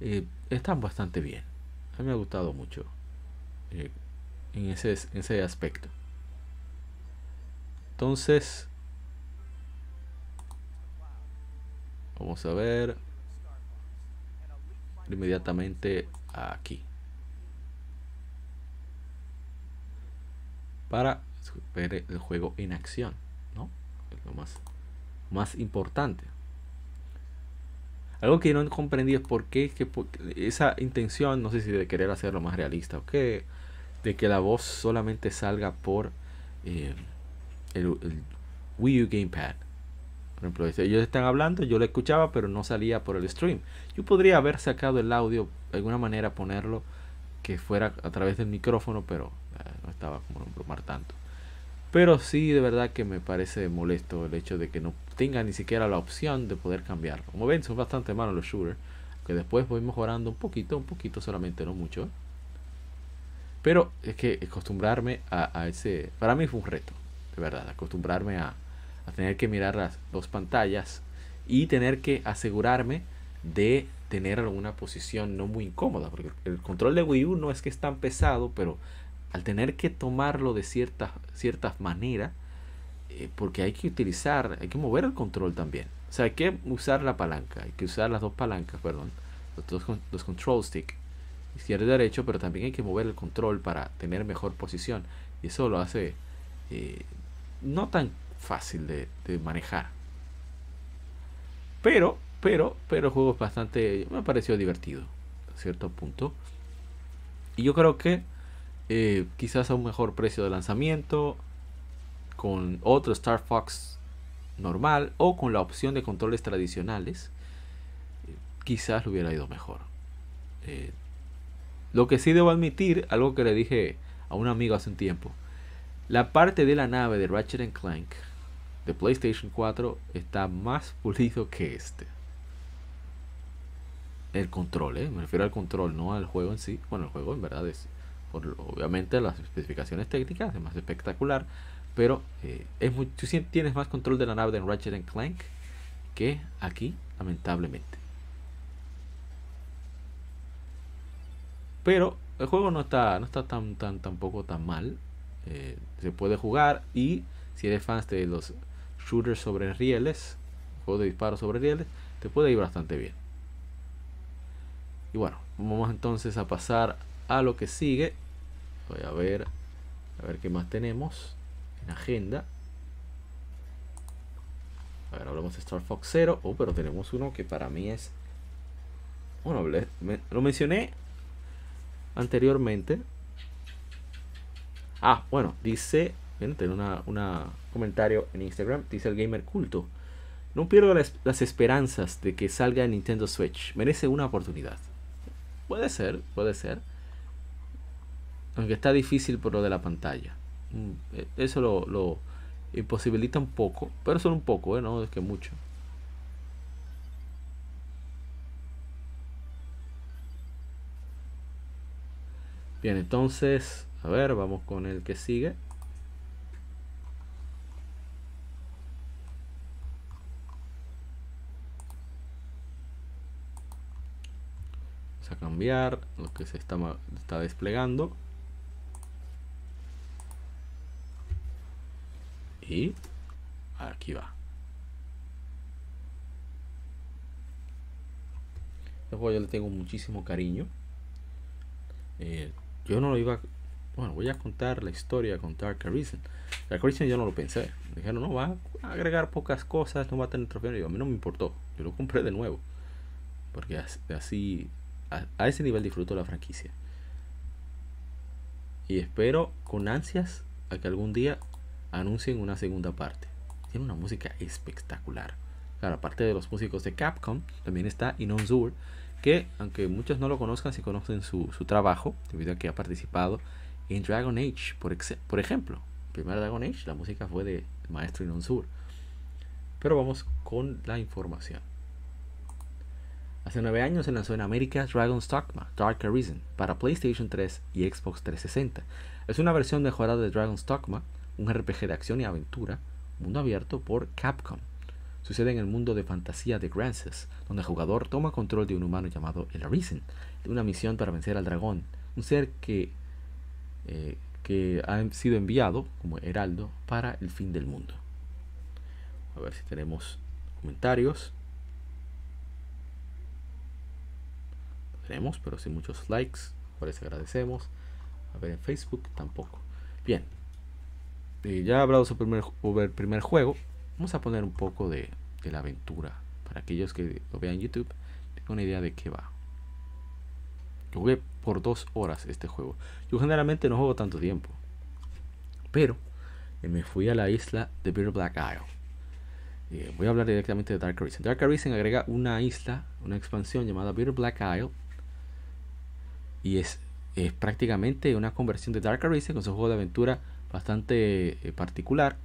eh, está bastante bien. Me ha gustado mucho eh, en, ese, en ese aspecto. Entonces, Vamos a ver. Inmediatamente aquí. Para ver el juego en acción. ¿no? Es lo más, más importante. Algo que no comprendí es por qué que esa intención, no sé si de querer hacerlo más realista o qué, de que la voz solamente salga por eh, el, Wii U Gamepad. Por ejemplo, ellos están hablando, yo lo escuchaba, pero no salía por el stream. Yo podría haber sacado el audio, de alguna manera ponerlo que fuera a través del micrófono, pero eh, no estaba como bromar tanto. Pero sí, de verdad que me parece molesto el hecho de que no tenga ni siquiera la opción de poder cambiarlo. Como ven, son bastante malos los shooters. Que después voy mejorando un poquito, un poquito solamente, no mucho. Pero es que acostumbrarme a ese... Para mí fue un reto, de verdad, acostumbrarme a, a tener que mirar las dos pantallas y tener que asegurarme de tener alguna posición no muy incómoda, porque el control de Wii U no es que es tan pesado, pero al tener que tomarlo de cierta, cierta manera, eh, porque hay que utilizar, hay que mover el control también. O sea, hay que usar la palanca, hay que usar las dos palancas, perdón, los dos los control stick, izquierdo y derecho, pero también hay que mover el control para tener mejor posición. Y eso lo hace eh, no tan fácil de, manejar. Pero, pero, pero el juego es bastante, me pareció divertido, a cierto punto. Y yo creo que eh, quizás a un mejor precio de lanzamiento, con otro Star Fox normal o con la opción de controles tradicionales, eh, quizás lo hubiera ido mejor. Eh, lo que sí debo admitir, algo que le dije a un amigo hace un tiempo, la parte de la nave de Ratchet Clank de PlayStation 4 está más pulido que este. El control, ¿eh? me refiero al control, no al juego en sí. Bueno, el juego en verdad es, obviamente las especificaciones técnicas, es más espectacular. Pero eh, es tú tienes más control de la nave de Ratchet Clank que aquí, lamentablemente. Pero el juego no está, no está tan, tan, tampoco tan mal. Eh, se puede jugar y si eres fan de los shooter sobre rieles, juego de disparos sobre rieles, te puede ir bastante bien. Y bueno, vamos entonces a pasar a lo que sigue. Voy a ver, a ver qué más tenemos en agenda. A ver, hablamos de Star Fox Zero. Oh, pero tenemos uno que para mí es. Bueno, lo mencioné anteriormente. Ah, bueno, dice. Bien, un comentario en Instagram. Dice el gamer culto. No pierdo las, las esperanzas de que salga en Nintendo Switch. Merece una oportunidad. Puede ser, puede ser. Aunque está difícil por lo de la pantalla. Mm, e, eso lo, lo imposibilita un poco. Pero solo un poco, ¿eh? No es que mucho. Bien, entonces, a ver, vamos con el que sigue. Vamos a cambiar lo que se está, está desplegando. Y aquí va. Este yo le tengo muchísimo cariño. Eh, yo no lo iba bueno voy a contar la historia con Dark Arisen. Dark Arisen yo no lo pensé. Dijeron no va a agregar pocas cosas no va a tener trofeo y a mí no me importó yo lo compré de nuevo porque así a, ese nivel disfruto la franquicia. Y espero con ansias a que algún día anuncien una segunda parte tiene una música espectacular aparte de los músicos de Capcom también está Inon Zur que aunque muchos no lo conozcan, si conocen su, trabajo, debido a que ha participado en Dragon Age, por, por ejemplo. El primer Dragon Age, la música fue de Maestro Inon Sur. Pero vamos con la información. Hace nueve años se lanzó en América Dragon's Dogma Dark Arisen para PlayStation 3 y Xbox 360. Es una versión mejorada de Dragon's Dogma, un RPG de acción y aventura, mundo abierto por Capcom sucede en el mundo de fantasía de Grances, donde el jugador toma control de un humano llamado El Arisen, de una misión para vencer al dragón, un ser que, eh, que ha sido enviado como heraldo para el fin del mundo. A ver si tenemos comentarios. tenemos, pero sin muchos likes, por agradecemos. A ver en Facebook tampoco. Bien, eh, ya he hablado sobre el primer juego, Vamos a poner un poco de, la aventura. Para aquellos que lo vean en YouTube, tengo una idea de qué va. Jugué por dos horas este juego. Yo generalmente no juego tanto tiempo. Pero eh, me fui a la isla de Bitter Black Isle. Eh, voy a hablar directamente de Dark Arisen. Dark Arisen agrega una isla, una expansión llamada Bitter Black Isle. Y es, es prácticamente una conversión de Dark Arisen con su juego de aventura bastante eh, particular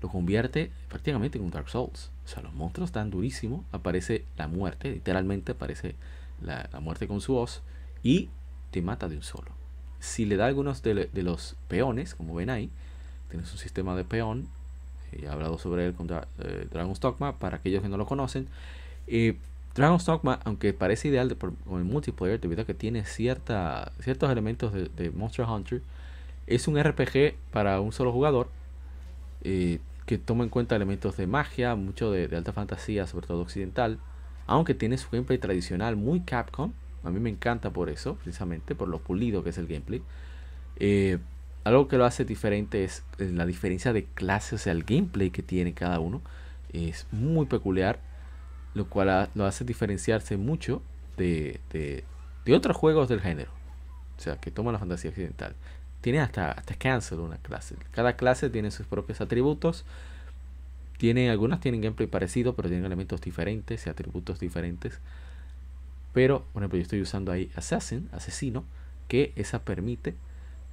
lo convierte prácticamente en un Dark Souls. O sea, los monstruos están durísimos. Aparece la muerte, literalmente aparece la, muerte con su voz y te mata de un solo. Si le da algunos de, los peones, como ven ahí, tienes un sistema de peón. Eh, he hablado sobre él con eh, Dragon's Dogma para aquellos que no lo conocen. Eh, Dragon's Dogma, aunque parece ideal con el multiplayer, debido a que tiene cierta, ciertos elementos de Monster Hunter, es un RPG para un solo jugador eh, que toma en cuenta elementos de magia, mucho de, alta fantasía, sobre todo occidental, aunque tiene su gameplay tradicional muy Capcom. A mí me encanta por eso, precisamente, por lo pulido que es el gameplay. Eh, algo que lo hace diferente es eh, la diferencia de clases, o sea, el gameplay que tiene cada uno. Es muy peculiar, lo cual lo hace diferenciarse mucho de, de, de otros juegos del género. O sea, que toma la fantasía occidental tiene hasta, hasta cancel una clase. Cada clase tiene sus propios atributos. Tiene, algunas tienen gameplay parecido, pero tienen elementos diferentes y atributos diferentes. Pero, por ejemplo, yo estoy usando ahí Assassin, asesino, que esa permite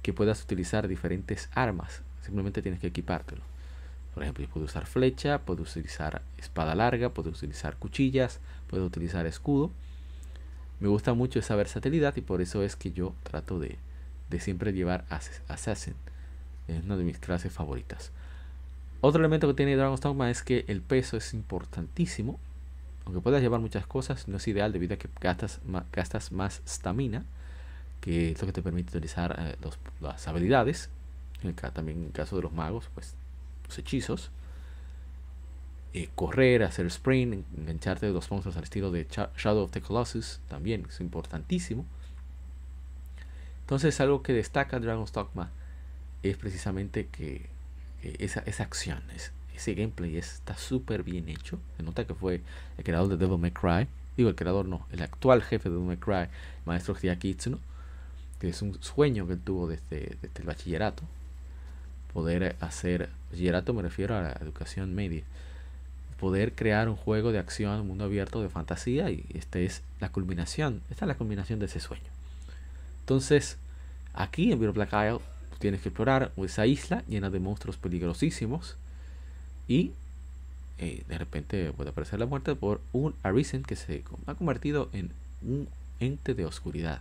que puedas utilizar diferentes armas. Simplemente tienes que equipártelo. Por ejemplo, yo puedo usar flecha, puedo utilizar espada larga, puedo utilizar cuchillas, puedo utilizar escudo. Me gusta mucho esa versatilidad y por eso es que yo trato de, de siempre llevar Assassin. Es una de mis clases favoritas. Otro elemento que tiene Dragon's Dogma es que el peso es importantísimo. Aunque puedas llevar muchas cosas, no es ideal debido a que gastas, gastas más stamina, que es lo que te permite utilizar eh, las habilidades. En también en el caso de los magos, pues los hechizos. eh, correr, hacer sprint, engancharte de los monstruos al estilo de Shadow of the Colossus, también es importantísimo. Entonces algo que destaca Dragon's Dogma es precisamente que, esa, esa, acción, ese gameplay está súper bien hecho. Se nota que fue el creador de Devil May Cry. Digo, el creador no, el actual jefe de Devil May Cry, maestro Hideaki que es un sueño que él tuvo desde, desde el bachillerato. Poder hacer, bachillerato me refiero a la educación media, poder crear un juego de acción, un mundo abierto de fantasía y esta es la culminación, esta es la culminación de ese sueño. Entonces, aquí en Beer Black Isle tienes que explorar esa isla llena de monstruos peligrosísimos y eh, de repente puede aparecer la muerte por un Arisen que se ha convertido en un ente de oscuridad,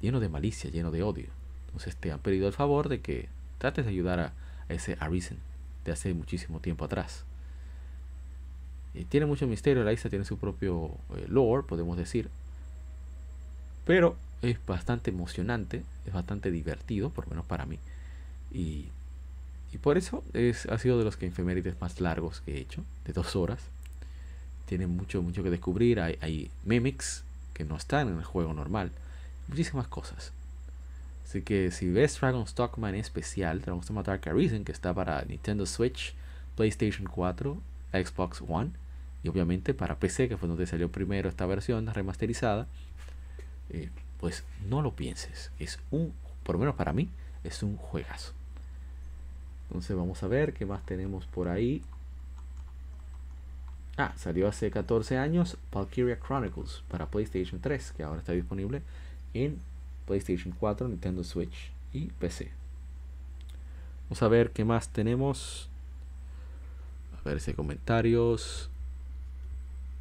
lleno de malicia, lleno de odio. Entonces te han pedido el favor de que trates de ayudar a, ese Arisen de hace muchísimo tiempo atrás. Y tiene mucho misterio, la isla tiene su propio eh, lore, podemos decir. Pero es bastante emocionante, es bastante divertido, por lo menos para mí. Y, por eso es, ha sido de los que efemérides más largos que he hecho, de dos horas. Tiene mucho, mucho que descubrir. Hay, hay mimics que no están en el juego normal. Muchísimas cosas. Así que si ves Dragon's Dogma en especial, Dragon's Dogma Dark Arisen, que está para Nintendo Switch, PlayStation 4, Xbox One y obviamente para PC, que fue donde salió primero esta versión remasterizada, eh, pues no lo pienses. Es un, por lo menos para mí, es un juegazo. Entonces vamos a ver qué más tenemos por ahí. Ah, salió hace 14 años Valkyria Chronicles para PlayStation 3, que ahora está disponible en PlayStation 4, Nintendo Switch y PC. Vamos a ver qué más tenemos. A ver si hay comentarios.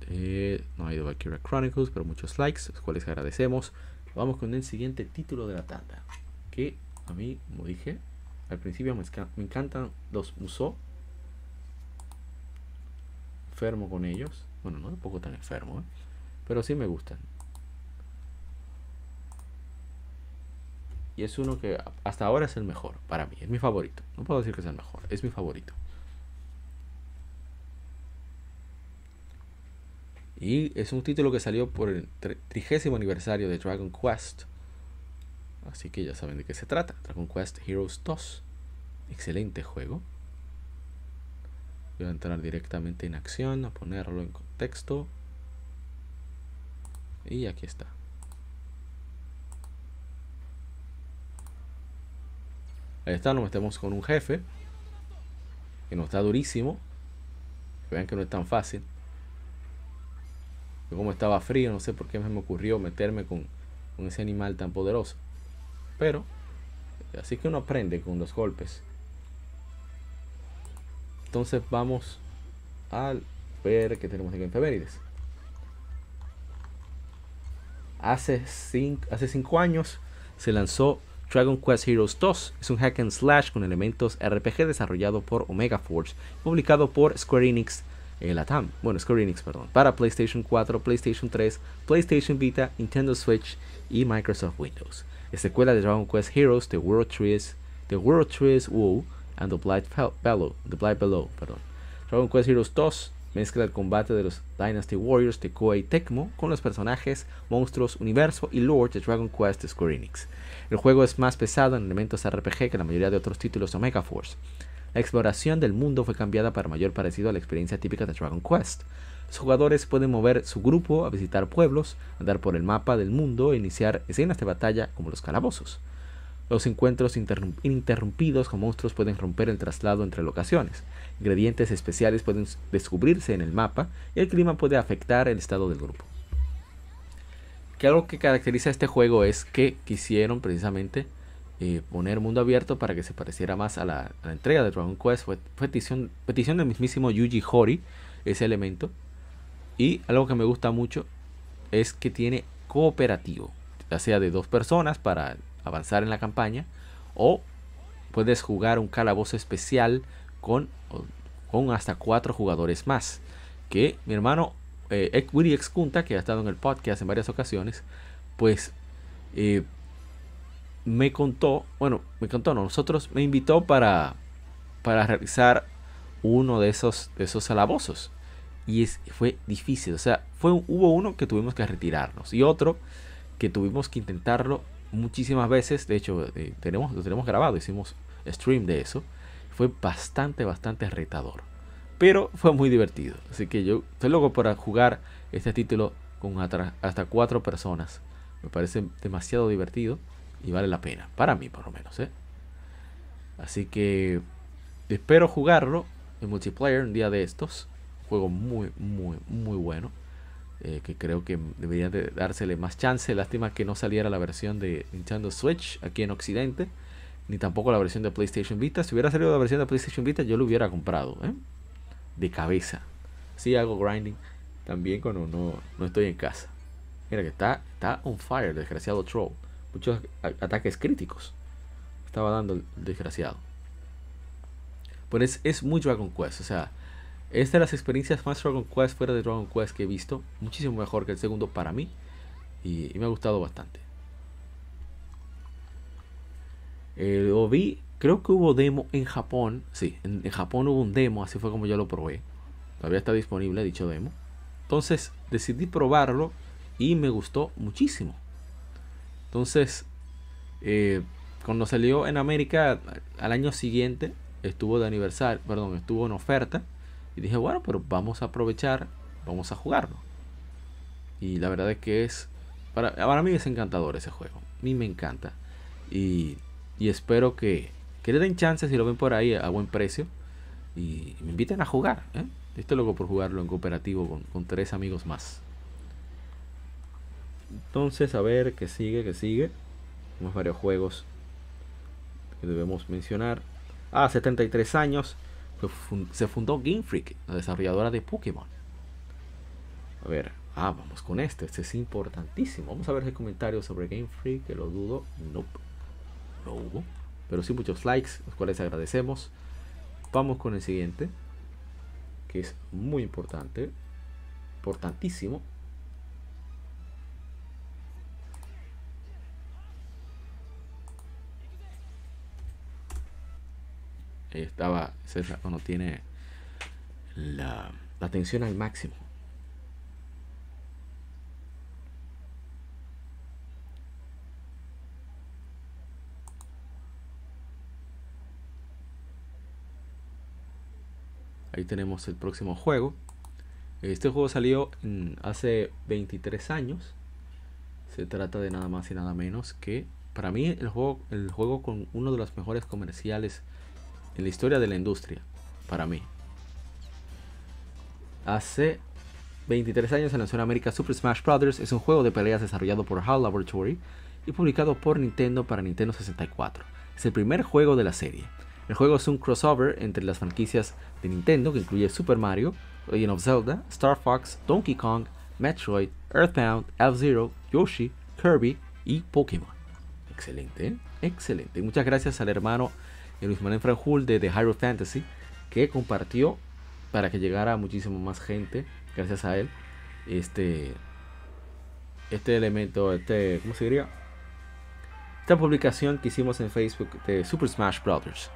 Eh, no hay de Valkyria Chronicles, pero muchos likes, los cuales agradecemos. Vamos con el siguiente título de la tanda. Que a mí, como dije, al principio me, encantan los Musou. Enfermo con ellos. Bueno, no un poco tan enfermo, ¿eh? pero sí me gustan. Y es uno que hasta ahora es el mejor para mí. Es mi favorito. No puedo decir que es el mejor. Es mi favorito. Y es un título que salió por el trigésimo aniversario de Dragon Quest. Así que ya saben de qué se trata. Dragon Quest Heroes 2. Excelente juego. Voy a entrar directamente en acción, a ponerlo en contexto. Y aquí está. Ahí está, nos metemos con un jefe. Que no está durísimo. Vean que no es tan fácil como estaba frío, no sé por qué me ocurrió meterme con, ese animal tan poderoso. Pero, así que uno aprende con los golpes. Entonces vamos a ver qué tenemos aquí en. Hace 5 hace cinco años se lanzó Dragon Quest Heroes 2. Es un hack and slash con elementos RPG desarrollado por Omega Force, publicado por Square Enix el Latam, bueno, Square Enix, perdón, para PlayStation 4, PlayStation 3, PlayStation Vita, Nintendo Switch y Microsoft Windows. Es secuela de Dragon Quest Heroes, The World Trees, The World Trees WoW and The Blight Below, The Blight Below, perdón. Dragon Quest Heroes 2 mezcla el combate de los Dynasty Warriors de Koei Tecmo con los personajes, monstruos, universo y lore de Dragon Quest de Square Enix. El juego es más pesado en elementos RPG que la mayoría de otros títulos de Omega Force. La exploración del mundo fue cambiada para mayor parecido a la experiencia típica de Dragon Quest. Los jugadores pueden mover su grupo a visitar pueblos, andar por el mapa del mundo e iniciar escenas de batalla como los calabozos. Los encuentros ininterrumpidos con monstruos pueden romper el traslado entre locaciones. Ingredientes especiales pueden descubrirse en el mapa y el clima puede afectar el estado del grupo. Que algo que caracteriza a este juego es que quisieron precisamente eh, poner mundo abierto para que se pareciera más a la, entrega de Dragon Quest. Fue petición, petición del mismísimo Yuji Hori ese elemento. Y algo que me gusta mucho es que tiene cooperativo, ya sea de dos personas para avanzar en la campaña o puedes jugar un calabozo especial con, con hasta cuatro jugadores más. Que mi hermano eh, Willy Exkunta, que ha estado en el podcast en varias ocasiones, pues eh, me contó, bueno, me contó, no, nosotros me invitó para, para realizar uno de esos, de esos. Y es, fue difícil. O sea, fue, hubo uno que tuvimos que retirarnos. Y otro que tuvimos que intentarlo muchísimas veces. De hecho, eh, tenemos, lo tenemos grabado. Hicimos stream de eso. Fue bastante, bastante retador. Pero fue muy divertido. Así que yo estoy loco para jugar este título con hasta cuatro personas. Me parece demasiado divertido y vale la pena. Para mí, por lo menos. ¿eh? Así que espero jugarlo en multiplayer un día de estos. Juego muy, muy, muy bueno. Eh, que creo que debería de dársele más chance. Lástima que no saliera la versión de Nintendo Switch aquí en Occidente. Ni tampoco la versión de PlayStation Vita. Si hubiera salido la versión de PlayStation Vita, yo lo hubiera comprado. ¿eh? De cabeza. Si hago grinding también cuando no, no estoy en casa. Mira que está, está on fire, desgraciado troll. Muchos ataques críticos. Estaba dando el desgraciado. Pues es, es muy Dragon Quest. O sea, es de las experiencias más Dragon Quest fuera de Dragon Quest que he visto. Muchísimo mejor que el segundo para mí. Y, me ha gustado bastante. Eh, lo vi, creo que hubo demo en Japón. Sí, en, en, Japón hubo un demo, así fue como yo lo probé. Todavía está disponible dicho demo. Entonces decidí probarlo y me gustó muchísimo. Entonces, eh, cuando salió en América al año siguiente, estuvo de aniversario, perdón, estuvo en oferta. Y dije, bueno, pero vamos a aprovechar, vamos a jugarlo. Y la verdad es que es, para, para mí es encantador ese juego. A mí me encanta. Y, y espero que, que le den chance si lo ven por ahí a buen precio. Y me inviten a jugar. ¿eh? Estoy loco por jugarlo en cooperativo con, con tres amigos más. Entonces, a ver qué sigue, qué sigue. Tenemos varios juegos que debemos mencionar. Ah, 73 años. Se fundó Game Freak, la desarrolladora de Pokémon. A ver, ah, vamos con este. Este es importantísimo. Vamos a ver el comentario sobre Game Freak, que lo dudo. No, no hubo. Pero sí muchos likes, los cuales agradecemos. Vamos con el siguiente, que es muy importante, importantísimo. Estaba César cuando tiene la, la tensión al máximo. Ahí tenemos el próximo juego. Este juego salió hace 23 años. Se trata de nada más y nada menos que, para mí, el juego, el juego con uno de los mejores comerciales en la historia de la industria, para mí. Hace 23 años se lanzó en América Super Smash Bros. Es un juego de peleas desarrollado por HAL Laboratory y publicado por Nintendo para Nintendo 64. Es el primer juego de la serie. El juego es un crossover entre las franquicias de Nintendo que incluye Super Mario, Legend of Zelda, Star Fox, Donkey Kong, Metroid, Earthbound, F-Zero, Yoshi, Kirby y Pokémon. Excelente, ¿eh? excelente. muchas gracias al hermano Luis Manuel Franjul de The Hyrule Fantasy, que compartió para que llegara muchísimo más gente, gracias a él, este, este elemento, este, ¿cómo se diría? Esta publicación que hicimos en Facebook de Super Smash Brothers.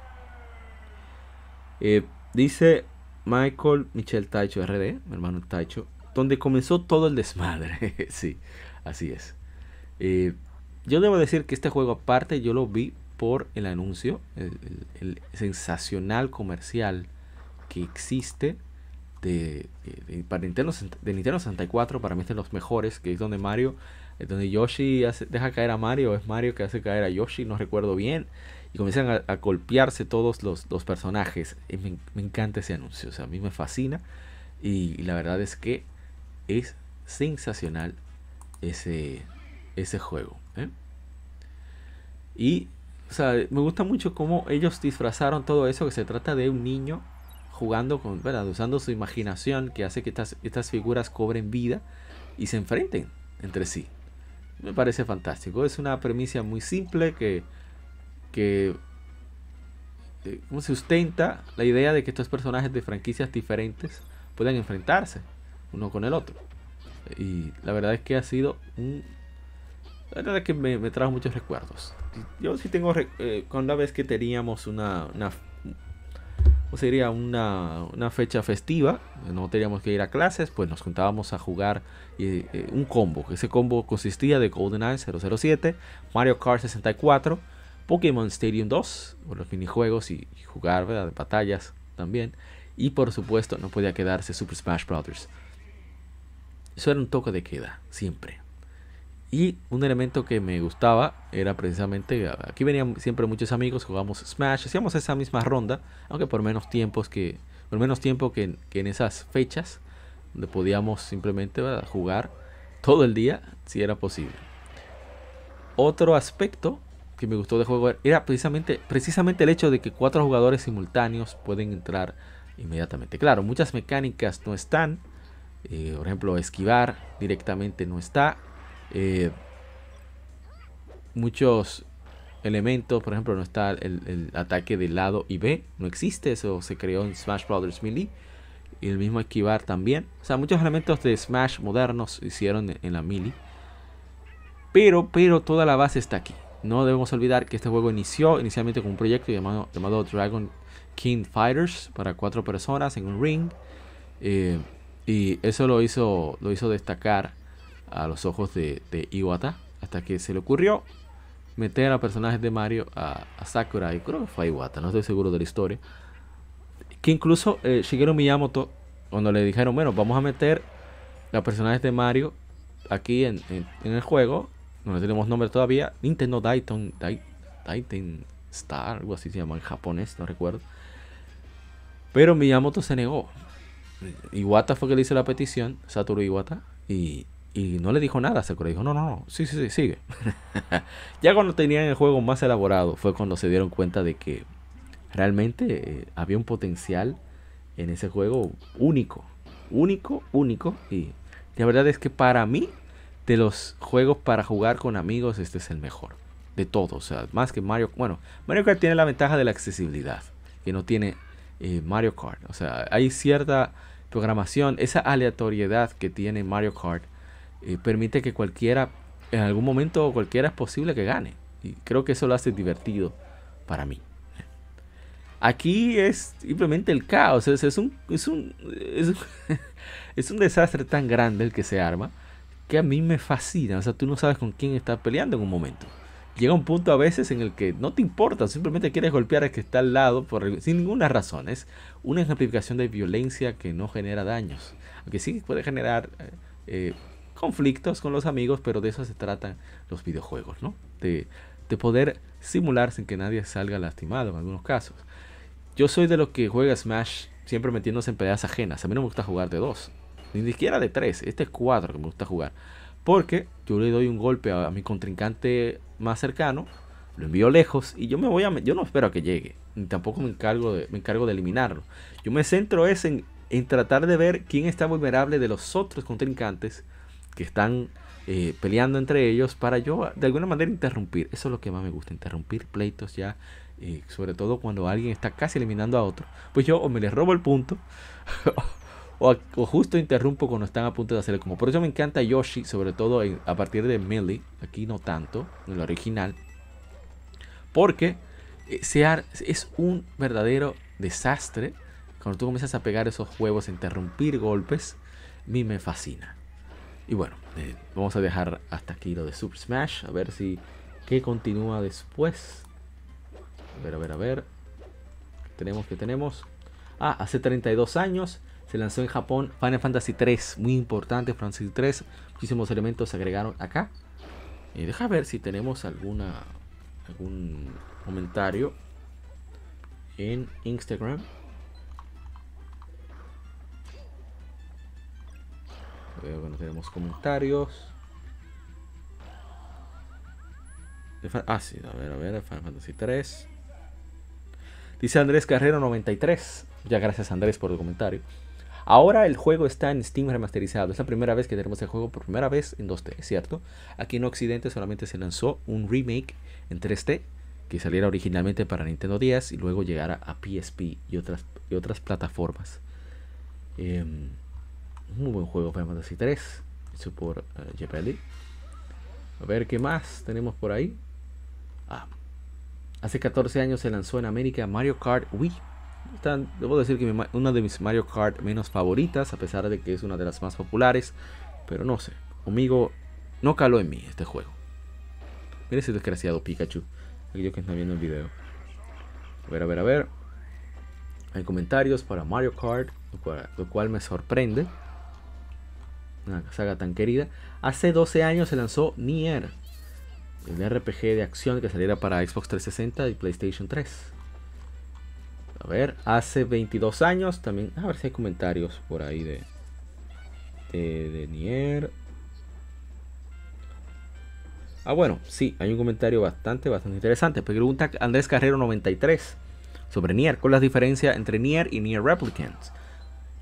Eh, dice Michael Michel Taicho RD, mi hermano Taicho, donde comenzó todo el desmadre. sí, así es. Eh, yo debo decir que este juego aparte yo lo vi por el anuncio, el, sensacional comercial que existe de, para Nintendo, de Nintendo 64, para mí es de los mejores, que es donde Mario, donde Yoshi deja caer a Mario, es Mario que hace caer a Yoshi, no recuerdo bien, y comienzan a, golpearse todos los, personajes. me, encanta ese anuncio, o sea, a mí me fascina, y, la verdad es que es sensacional ese, ese juego. ¿eh? Y o sea, me gusta mucho cómo ellos disfrazaron todo eso, que se trata de un niño jugando con, ¿verdad? Usando su imaginación que hace que estas, estas figuras cobren vida y se enfrenten entre sí. Me parece fantástico. Es una premisa muy simple que, que eh, sustenta la idea de que estos personajes de franquicias diferentes puedan enfrentarse uno con el otro. Y la verdad es que ha sido un... La verdad que me, trajo muchos recuerdos yo sí tengo, eh, con la vez que teníamos una, sería una, una, fecha festiva, no teníamos que ir a clases, pues nos juntábamos a jugar eh, un combo. Ese combo consistía de GoldenEye 007, Mario Kart 64, Pokémon Stadium 2, por los minijuegos y, jugar ¿verdad? de batallas también. Y por supuesto no podía quedarse Super Smash Bros. Eso era un toque de queda, siempre. Y un elemento que me gustaba era precisamente, aquí venían siempre muchos amigos, jugamos Smash, hacíamos esa misma ronda, aunque por menos tiempos que, por menos tiempo que, en esas fechas, donde podíamos simplemente jugar todo el día, si era posible. Otro aspecto que me gustó de juego era precisamente, precisamente el hecho de que cuatro jugadores simultáneos pueden entrar inmediatamente. Claro, muchas mecánicas no están, eh, por ejemplo, esquivar directamente no está eh, muchos elementos, por ejemplo, no está el, ataque del lado y no existe, eso se creó en Smash Brothers Melee. Y el mismo esquivar también. O sea, muchos elementos de Smash modernos hicieron en, la Melee. Pero, pero toda la base está aquí. No debemos olvidar que este juego inició inicialmente con un proyecto llamado, llamado Dragon King Fighters para cuatro personas en un ring. Eh, y eso lo hizo, lo hizo destacar a los ojos de, Iwata hasta que se le ocurrió meter a personajes de Mario a, Sakura y creo que fue a Iwata, no estoy seguro de la historia. Que incluso eh, Shigeru Miyamoto, cuando le dijeron, bueno, vamos a meter a personajes de Mario aquí en, el juego, no tenemos nombre todavía, Nintendo Dayton, Dayton Star, algo así se llama en japonés, no recuerdo. Pero Miyamoto se negó. Iwata fue que le hizo la petición, Satoru Iwata, y y no le dijo nada Sakura. Dijo, no, no, no, sí, sí, sí, sigue. ya cuando tenían el juego más elaborado fue cuando se dieron cuenta de que realmente eh, había un potencial en ese juego único. Único, único. Y la verdad es que para mí, de los juegos para jugar con amigos, este es el mejor. De todos. O sea, más que Mario. Bueno, Mario Kart tiene la ventaja de la accesibilidad. Que no tiene eh, Mario Kart. O sea, hay cierta programación. Esa aleatoriedad que tiene Mario Kart eh, permite que cualquiera, en algún momento cualquiera es posible que gane. Y creo que eso lo hace divertido para mí. Aquí es simplemente el caos. Es, es, un, es, un, es, un, desastre tan grande el que se arma que a mí me fascina. O sea, tú no sabes con quién estás peleando en un momento. Llega un punto a veces en el que no te importa, simplemente quieres golpear al que está al lado por, sin ninguna razón. Es una ejemplificación de violencia que no genera daños. Aunque sí puede generar eh, conflictos con los amigos, pero de eso se tratan los videojuegos, ¿no? De, poder simular sin que nadie salga lastimado en algunos casos. Yo soy de los que juega Smash siempre metiéndose en peleas ajenas. A mí no me gusta jugar de dos, ni siquiera de tres. Este es cuatro que me gusta jugar. Porque yo le doy un golpe a, mi contrincante más cercano, lo envío lejos y yo me voy a. Yo no espero a que llegue, ni tampoco me encargo de, me encargo de eliminarlo. Yo me centro es en, en tratar de ver quién está vulnerable de los otros contrincantes que están eh, peleando entre ellos para yo de alguna manera interrumpir. Eso es lo que más me gusta, interrumpir pleitos ya, eh, sobre todo cuando alguien está casi eliminando a otro. Pues yo o me les robo el punto o, justo interrumpo cuando están a punto de hacerle como. Por eso me encanta Yoshi, sobre todo a partir de Melee, aquí no tanto, en el original. Porque eh, es un verdadero desastre cuando tú comienzas a pegar esos juegos, a interrumpir golpes. A mí me fascina. Y bueno, eh, vamos a dejar hasta aquí lo de Super Smash. A ver si. ¿Qué continúa después? A ver, a ver, a ver. Tenemos que tenemos. Ah, hace 32 años se lanzó en Japón Final Fantasy 3. Muy importante, Final Fantasy 3. Muchísimos elementos se agregaron acá. Y deja ver si tenemos alguna algún comentario en Instagram. Veo que no tenemos comentarios. Ah, sí, a ver, a ver, Final Fantasy 3. Dice Andrés Carrero 93. Ya gracias Andrés por el comentario. Ahora el juego está en Steam remasterizado. Es la primera vez que tenemos el juego por primera vez en 2D, ¿cierto? Aquí en Occidente solamente se lanzó un remake en 3D que saliera originalmente para Nintendo 10 y luego llegara a PSP y otras, y otras plataformas. Eh, muy buen juego Final Fantasy 3, hecho por uh, A ver qué más tenemos por ahí. Ah, hace 14 años se lanzó en América Mario Kart Wii. debo decir que una de mis Mario Kart menos favoritas, a pesar de que es una de las más populares. Pero no sé, conmigo no caló en mí este juego. Mira ese desgraciado Pikachu. Aquellos que están viendo el video. A ver, a ver, a ver. Hay comentarios para Mario Kart, lo cual, me sorprende. Una saga tan querida. Hace 12 años se lanzó Nier, el RPG de acción que saliera para Xbox 360 y PlayStation 3. A ver, hace 22 años también. A ver si hay comentarios por ahí de, de, Nier. Ah, bueno, sí, hay un comentario bastante, bastante interesante. Pregunta Andrés Carrero 93 sobre Nier. ¿Cuál es la diferencia entre Nier y Nier Replicants?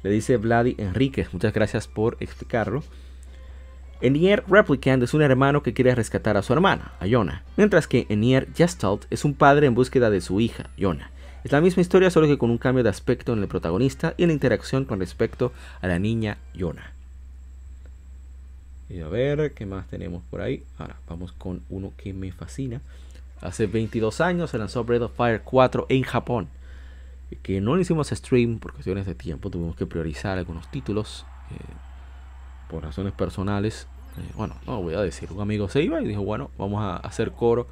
Le dice Vladi Enríquez. Muchas gracias por explicarlo. En Nier Replicant es un hermano que quiere rescatar a su hermana, a Yona. Mientras que en Nier Gestalt es un padre en búsqueda de su hija, Yona. Es la misma historia, solo que con un cambio de aspecto en el protagonista y en la interacción con respecto a la niña Yona. Y a ver, ¿qué más tenemos por ahí? Ahora, vamos con uno que me fascina. Hace 22 años se lanzó Breath of Fire 4 en Japón. Que no lo hicimos stream por cuestiones de tiempo. Tuvimos que priorizar algunos títulos. Eh, por razones personales. Eh, bueno, no voy a decir. Un amigo se iba y dijo, bueno, vamos a hacer coro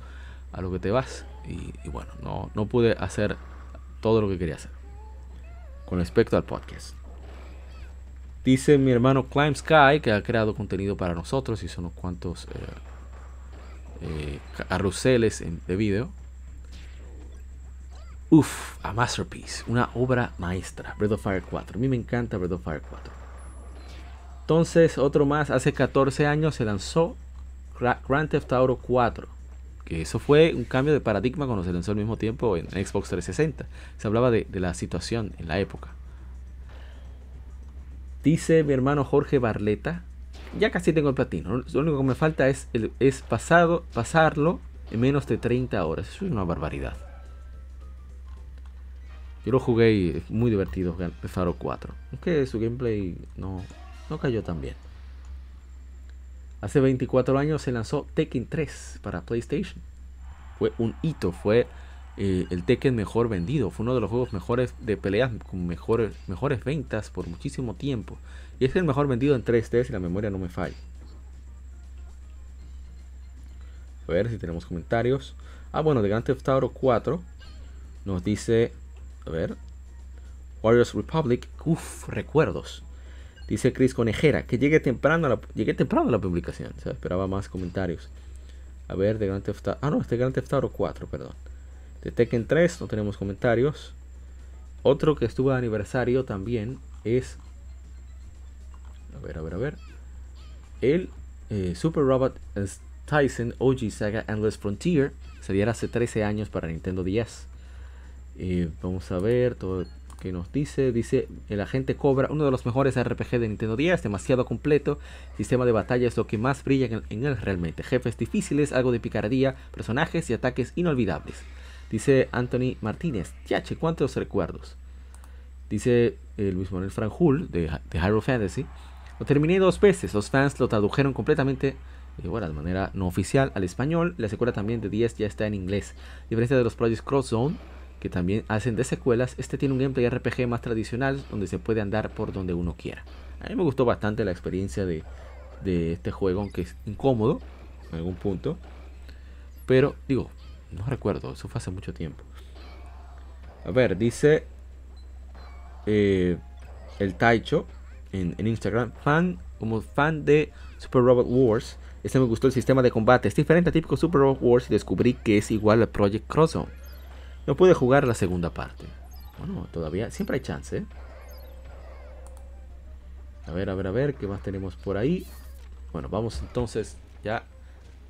a lo que te vas. Y, bueno, no, no pude hacer todo lo que quería hacer. Con respecto al podcast. Dice mi hermano Climb Sky que ha creado contenido para nosotros. y son unos cuantos eh, eh de video. Uf, a masterpiece, una obra maestra. Breath of Fire 4. A mí me encanta Breath of Fire 4. Entonces, otro más, hace 14 años se lanzó Grand Theft Auto 4. Que eso fue un cambio de paradigma cuando se lanzó al mismo tiempo en Xbox 360. Se hablaba de la situación en la época. Dice mi hermano Jorge Barleta, ya casi tengo el platino. Lo único que me falta es, es pasado, pasarlo en menos de 30 horas. Eso es una barbaridad. Yo lo jugué y es muy divertido Faro 4. Aunque su gameplay no, no cayó tan bien. Hace 24 años se lanzó Tekken 3 para PlayStation. Fue un hito, fue eh, el Tekken mejor vendido. Fue uno de los juegos mejores de peleas con mejores, mejores ventas por muchísimo tiempo. Y es el mejor vendido en 3D si la memoria no me falla. A ver si tenemos comentarios. Ah, bueno, de Grand Theft Auto 4 nos dice, a ver, Warriors Republic, uff, recuerdos. Dice Chris Conejera, que llegue temprano la, llegué temprano a la publicación. Se esperaba más comentarios. A ver, de Grand Theft Auto. Ah, no, este Grand Theft Auto 4, perdón. De Tekken 3 no tenemos comentarios. Otro que estuvo de aniversario también es. A ver, a ver, a ver. El eh, Super Robot Tyson OG Saga Endless Frontier saliera hace 13 años para Nintendo 10. Eh, vamos a ver todo que nos dice. Dice: El agente Cobra, uno de los mejores RPG de Nintendo 10, demasiado completo. Sistema de batalla es lo que más brilla en, él realmente. Jefes difíciles, algo de picardía, personajes y ataques inolvidables. Dice Anthony Martínez, yache, cuántos recuerdos. Dice eh, Luis Manuel Franjul de, de Hyrule Fantasy. Lo terminé dos veces. Los fans lo tradujeron completamente, eh, bueno, de manera no oficial, al español. La secuela también de 10 ya está en inglés. Diferencia de los Projects Cross Zone, que también hacen de secuelas, este tiene un gameplay RPG más tradicional donde se puede andar por donde uno quiera. A mí me gustó bastante la experiencia de, este juego, aunque es incómodo en algún punto. Pero, digo, no recuerdo, eso fue hace mucho tiempo. A ver, dice eh, el Taicho en, Instagram, fan, como fan de Super Robot Wars. Este me gustó el sistema de combate. Es diferente a típico Super Robot Wars y descubrí que es igual a Project Crosszone. No pude jugar la segunda parte. Bueno, todavía, siempre hay chance. ¿eh? A ver, a ver, a ver, ¿qué más tenemos por ahí? Bueno, vamos entonces ya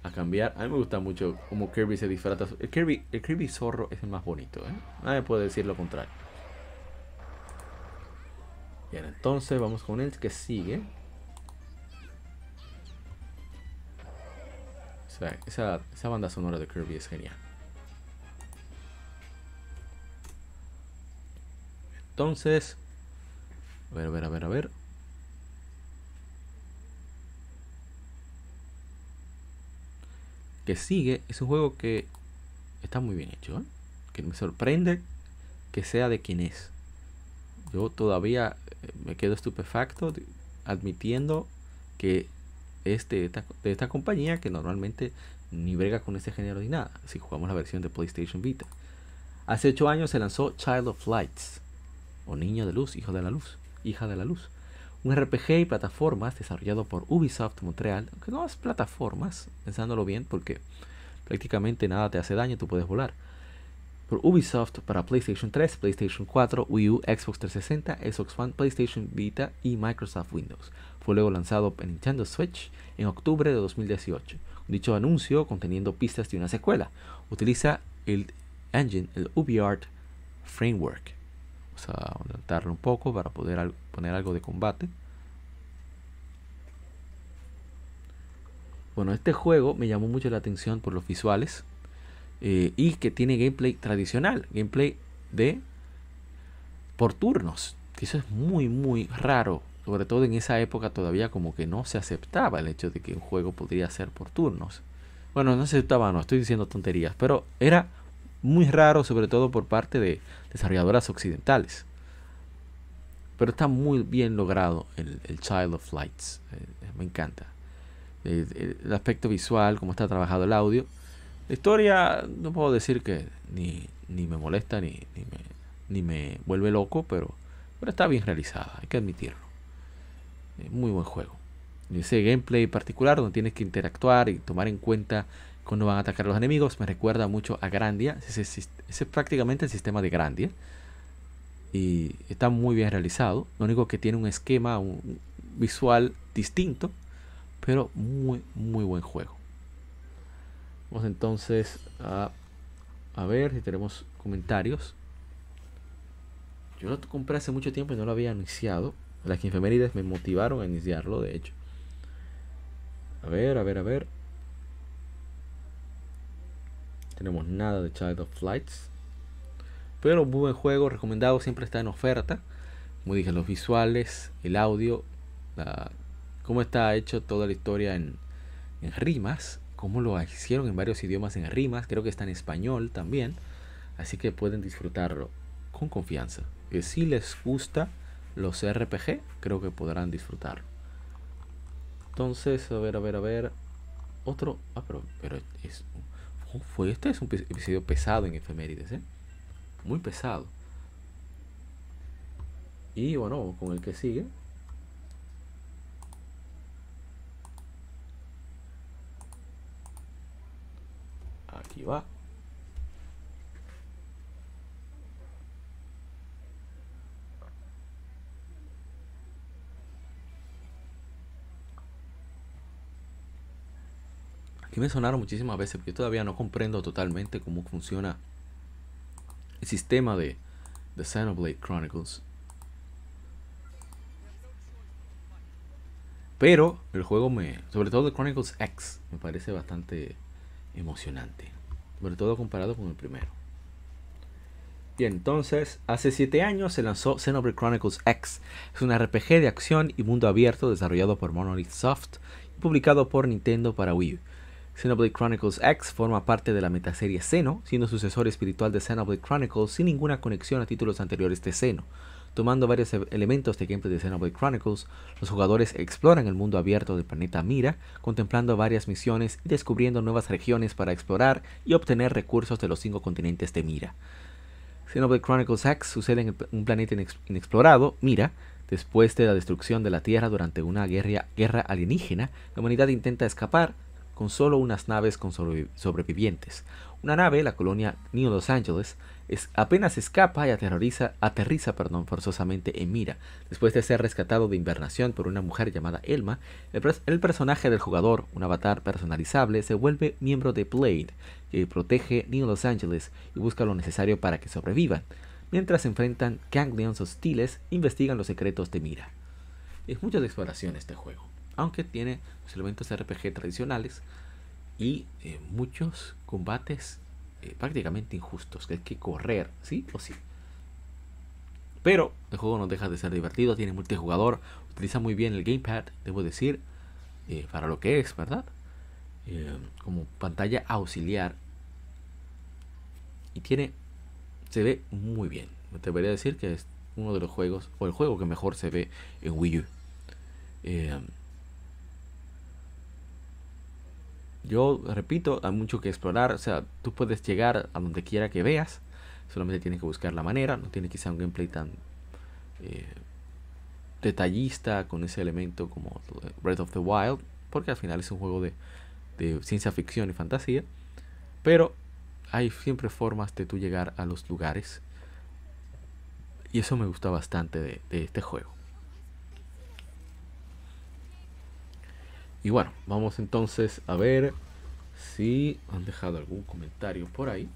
a cambiar. A mí me gusta mucho como Kirby se disfrata. El Kirby, Kirby zorro es el más bonito, ¿eh? Nadie puede decir lo contrario. Bien, entonces vamos con el que sigue. esa, esa banda sonora de Kirby es genial. Entonces, a ver, a ver, a ver, a ver. que sigue es un juego que está muy bien hecho, ¿eh? que me sorprende que sea de quien es. Yo todavía eh, me quedo estupefacto admitiendo que es de esta, de esta compañía que normalmente ni brega con este género ni nada, si jugamos la versión de PlayStation Vita. Hace 8 años se lanzó Child of Lights, o Niño de Luz, Hijo de la Luz, Hija de la Luz, un RPG y plataformas desarrollado por Ubisoft Montreal, aunque no es plataformas, pensándolo bien, porque prácticamente nada te hace daño, tú puedes volar. Por Ubisoft para PlayStation 3, PlayStation 4, Wii U, Xbox 360, Xbox One, PlayStation Vita y Microsoft Windows. Fue luego lanzado en Nintendo Switch en octubre de 2018. Dicho anuncio, conteniendo pistas de una secuela, utiliza el engine, el UbiArt Framework. A aumentarlo un poco para poder poner algo de combate. Bueno, este juego me llamó mucho la atención por los visuales eh, y que tiene gameplay tradicional, gameplay de por turnos, eso es muy muy raro, sobre todo en esa época todavía como que no se aceptaba el hecho de que un juego podría ser por turnos. Bueno, no se aceptaba, no estoy diciendo tonterías, pero era muy raro, sobre todo por parte de desarrolladoras occidentales. Pero está muy bien logrado el, Child of Lights. Eh, me encanta. El, aspecto visual, cómo está trabajado el audio. La historia, no puedo decir que ni, me molesta ni, ni, me, ni me vuelve loco, pero, pero está bien realizada, hay que admitirlo. muy buen juego. Ese gameplay particular donde tienes que interactuar y tomar en cuenta cuando van a atacar a los enemigos. Me recuerda mucho a Grandia. Ese, es prácticamente el sistema de Grandia. Y está muy bien realizado. Lo único que tiene un esquema un visual distinto. Pero muy, muy buen juego. Vamos entonces a, a ver si tenemos comentarios. Yo lo compré hace mucho tiempo y no lo había iniciado. Las infemérides me motivaron a iniciarlo, de hecho. A ver, a ver, a ver. Tenemos nada de Child of Flights. Pero muy buen juego, recomendado, siempre está en oferta. Como dije, los visuales, el audio, la, cómo está hecho toda la historia en, en rimas, cómo lo hicieron en varios idiomas en rimas, creo que está en español también. Así que pueden disfrutarlo con confianza. Que si les gusta los RPG, creo que podrán disfrutarlo. Entonces, a ver, a ver, a ver. Otro. Ah, pero, pero es fue este es un episodio pesado en efemérides, ¿eh? Muy pesado. Y bueno, con el que sigue. Aquí va. Que me sonaron muchísimas veces, porque todavía no comprendo totalmente cómo funciona el sistema de, The Xenoblade Chronicles. Pero el juego me, sobre todo The Chronicles X, me parece bastante emocionante. Sobre todo comparado con el primero. Bien, entonces, hace 7 años se lanzó Xenoblade Chronicles X. Es un RPG de acción y mundo abierto desarrollado por Monolith Soft y publicado por Nintendo para Wii. Xenoblade Chronicles X forma parte de la metaserie Xeno, siendo sucesor espiritual de Xenoblade Chronicles sin ninguna conexión a títulos anteriores de Xeno. Tomando varios e- elementos de gameplay de Xenoblade Chronicles, los jugadores exploran el mundo abierto del planeta Mira, contemplando varias misiones y descubriendo nuevas regiones para explorar y obtener recursos de los cinco continentes de Mira. Xenoblade Chronicles X sucede en un planeta inexplorado, Mira, Después de la destrucción de la Tierra durante una guerra, guerra alienígena, la humanidad intenta escapar, con solo unas naves con sobrevivientes. Una nave, la colonia New Los Angeles, es, apenas escapa y aterroriza, aterriza perdón, forzosamente en Mira. Después de ser rescatado de invernación por una mujer llamada Elma, el, personaje del jugador, un avatar personalizable, se vuelve miembro de Blade, que protege New Los Angeles y busca lo necesario para que sobrevivan. Mientras enfrentan ganglions hostiles, investigan los secretos de Mira. Es mucha exploración este juego aunque tiene los elementos RPG tradicionales y eh, muchos combates eh, prácticamente injustos, que hay que correr, sí o sí. Pero el juego no deja de ser divertido, tiene multijugador, utiliza muy bien el gamepad, debo decir, eh, para lo que es, ¿verdad? como pantalla auxiliar. Y tiene, se ve muy bien, me debería decir que es uno de los juegos, o el juego que mejor se ve en Wii U. Eh, yo repito, hay mucho que explorar. O sea, tú puedes llegar a donde quiera que veas. Solamente tienes que buscar la manera. No tiene que ser un gameplay tan eh, detallista con ese elemento como Breath of the Wild. Porque al final es un juego de, de ciencia ficción y fantasía. Pero hay siempre formas de tú llegar a los lugares. Y eso me gusta bastante de, de este juego. Y bueno, vamos entonces a ver si han dejado algún comentario por ahí.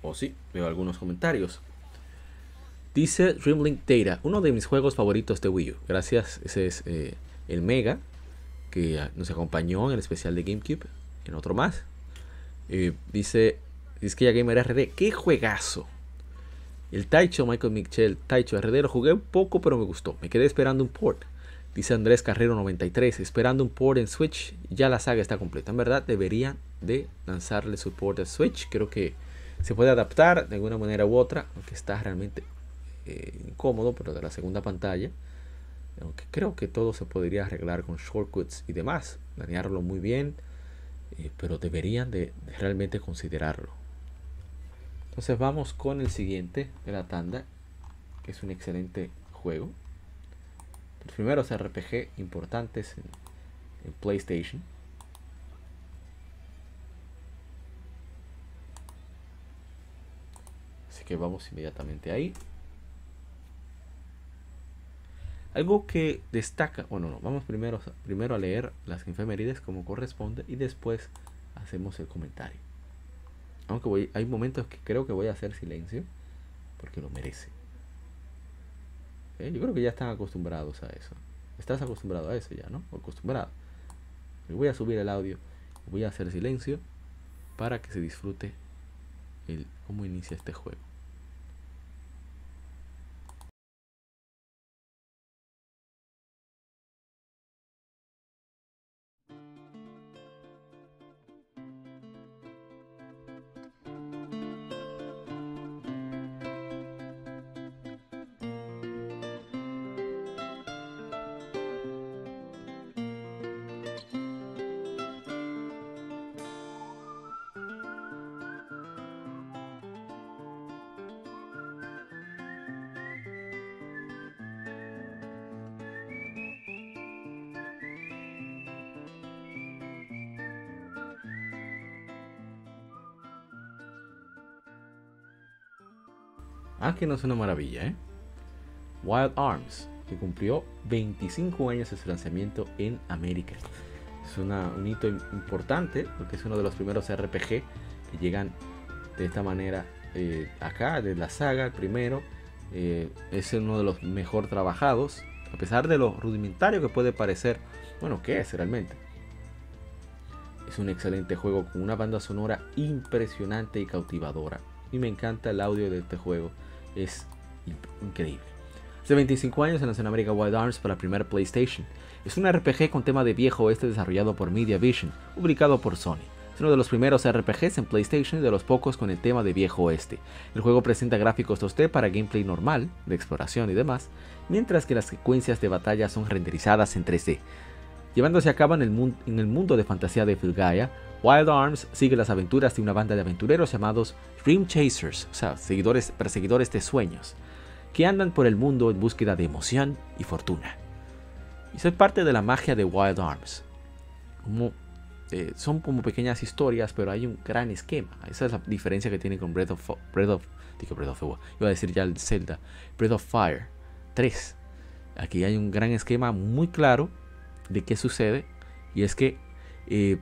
O sí, veo algunos comentarios. Dice Dreamlink Data, uno de mis juegos favoritos de Wii U. Gracias, ese es eh, el Mega, que nos acompañó en el especial de GameCube, en otro más. Eh, dice, dice que ya Gamer RD, qué juegazo. El Taicho Michael Mitchell, Taicho lo jugué un poco, pero me gustó. Me quedé esperando un port. Dice Andrés Carrero 93, esperando un port en Switch. Ya la saga está completa. En verdad, deberían de lanzarle su port a Switch. Creo que se puede adaptar de alguna manera u otra, aunque está realmente eh, incómodo, pero de la segunda pantalla. Aunque creo que todo se podría arreglar con shortcuts y demás. Planearlo muy bien. Eh, pero deberían de realmente considerarlo. Entonces vamos con el siguiente de la tanda, que es un excelente juego. Los primeros RPG importantes en, PlayStation. Así que vamos inmediatamente ahí. Algo que destaca, bueno, no, vamos primero, primero a leer las efemérides como corresponde y después hacemos el comentario. Aunque voy, hay momentos que creo que voy a hacer silencio porque lo merece. ¿Eh? Yo creo que ya están acostumbrados a eso. Estás acostumbrado a eso ya, ¿no? acostumbrado. voy a subir el audio, voy a hacer silencio para que se disfrute el cómo inicia este juego. Que no es una maravilla, ¿eh? Wild Arms, que cumplió 25 años de su lanzamiento en América. Es un hito importante porque es uno de los primeros RPG que llegan de esta manera eh, acá, de la saga, el primero. Eh, es uno de los mejor trabajados, a pesar de lo rudimentario que puede parecer. Bueno, ¿qué es realmente? Es un excelente juego con una banda sonora impresionante y cautivadora. Y me encanta el audio de este juego es increíble. Hace 25 años se lanzó en América Wild Arms para la primera PlayStation. Es un RPG con tema de viejo oeste desarrollado por Media Vision, publicado por Sony. Es uno de los primeros RPGs en PlayStation y de los pocos con el tema de viejo oeste. El juego presenta gráficos 2D para gameplay normal, de exploración y demás, mientras que las secuencias de batalla son renderizadas en 3D. Llevándose a cabo en el, mundo de fantasía de Filgaia, Wild Arms sigue las aventuras de una banda de aventureros llamados Dream Chasers, o sea, seguidores, perseguidores de sueños, que andan por el mundo en búsqueda de emoción y fortuna. Y es parte de la magia de Wild Arms. Eh, son como pequeñas historias, pero hay un gran esquema. Esa es la diferencia que tiene con Breath of, Breath of, digo Breath of iba a decir ya el Zelda, Breath of Fire 3. Aquí hay un gran esquema muy claro de qué sucede y es que eh,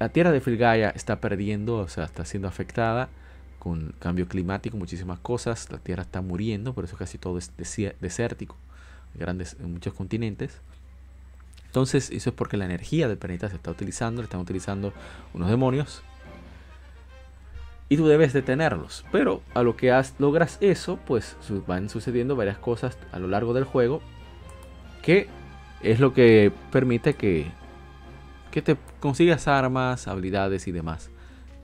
la tierra de Filgaia está perdiendo, o sea, está siendo afectada con cambio climático, muchísimas cosas. La tierra está muriendo, por eso casi todo es desértico, grandes, en muchos continentes. Entonces, eso es porque la energía del planeta se está utilizando, le están utilizando unos demonios. Y tú debes detenerlos. Pero a lo que logras eso, pues van sucediendo varias cosas a lo largo del juego. Que es lo que permite que que te consigas armas, habilidades y demás.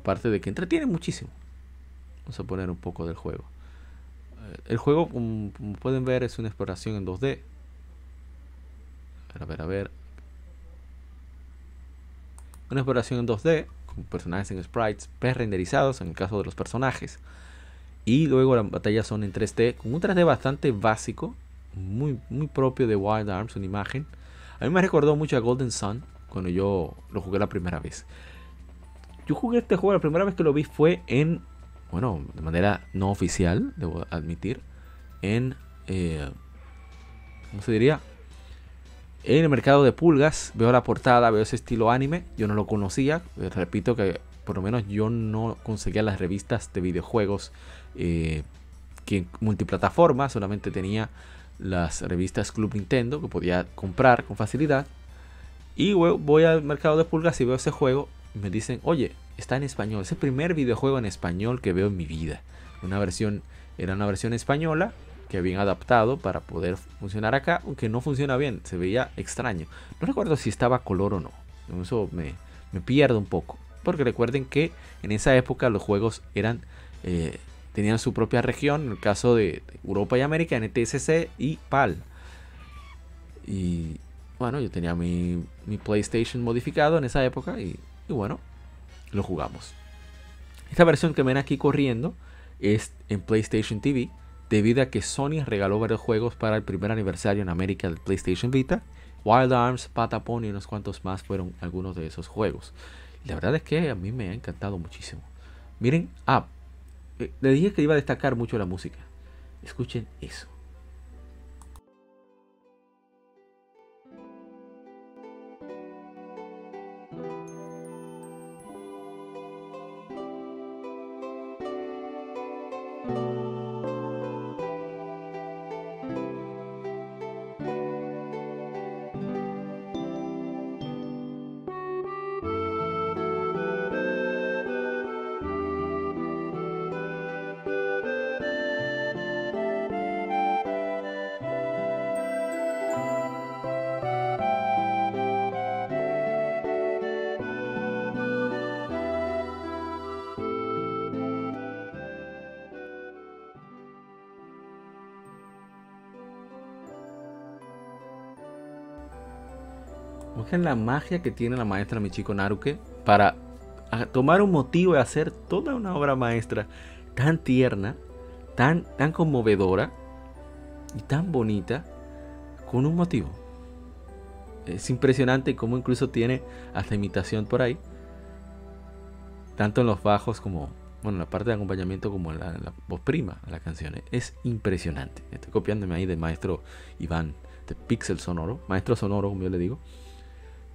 Aparte de que entretiene muchísimo. Vamos a poner un poco del juego. Eh, el juego, como, pueden ver, es una exploración en 2D. A ver, a ver, Una exploración en 2D, con personajes en sprites pre-renderizados en el caso de los personajes. Y luego las batallas son en 3D, con un 3D bastante básico, muy, muy propio de Wild Arms, una imagen. A mí me recordó mucho a Golden Sun cuando yo lo jugué la primera vez. Yo jugué este juego, la primera vez que lo vi fue en, bueno, de manera no oficial, debo admitir, en, eh, ¿cómo se diría? En el mercado de pulgas, veo la portada, veo ese estilo anime, yo no lo conocía, repito que por lo menos yo no conseguía las revistas de videojuegos eh, multiplataforma solamente tenía las revistas Club Nintendo que podía comprar con facilidad. Y voy al mercado de pulgas y veo ese juego y me dicen, oye, está en español. Es el primer videojuego en español que veo en mi vida. Una versión, era una versión española que habían adaptado para poder funcionar acá, aunque no funciona bien, se veía extraño. No recuerdo si estaba color o no. Eso me, me pierdo un poco. Porque recuerden que en esa época los juegos eran eh, tenían su propia región, en el caso de Europa y América, NTSC y PAL. Y bueno, yo tenía mi, PlayStation modificado en esa época y, bueno, lo jugamos. Esta versión que ven aquí corriendo es en PlayStation TV, debido a que Sony regaló varios juegos para el primer aniversario en América del PlayStation Vita. Wild Arms, Patapon y unos cuantos más fueron algunos de esos juegos. La verdad es que a mí me ha encantado muchísimo. Miren, ah, eh, le dije que iba a destacar mucho la música. Escuchen eso. Busquen la magia que tiene la maestra Michiko Naruke para tomar un motivo y hacer toda una obra maestra tan tierna, tan, tan conmovedora y tan bonita con un motivo. Es impresionante cómo incluso tiene hasta imitación por ahí. Tanto en los bajos como, bueno, en la parte de acompañamiento como en la, voz prima de la canción. Es impresionante. Estoy copiándome ahí del maestro Iván de Pixel Sonoro, maestro sonoro como yo le digo.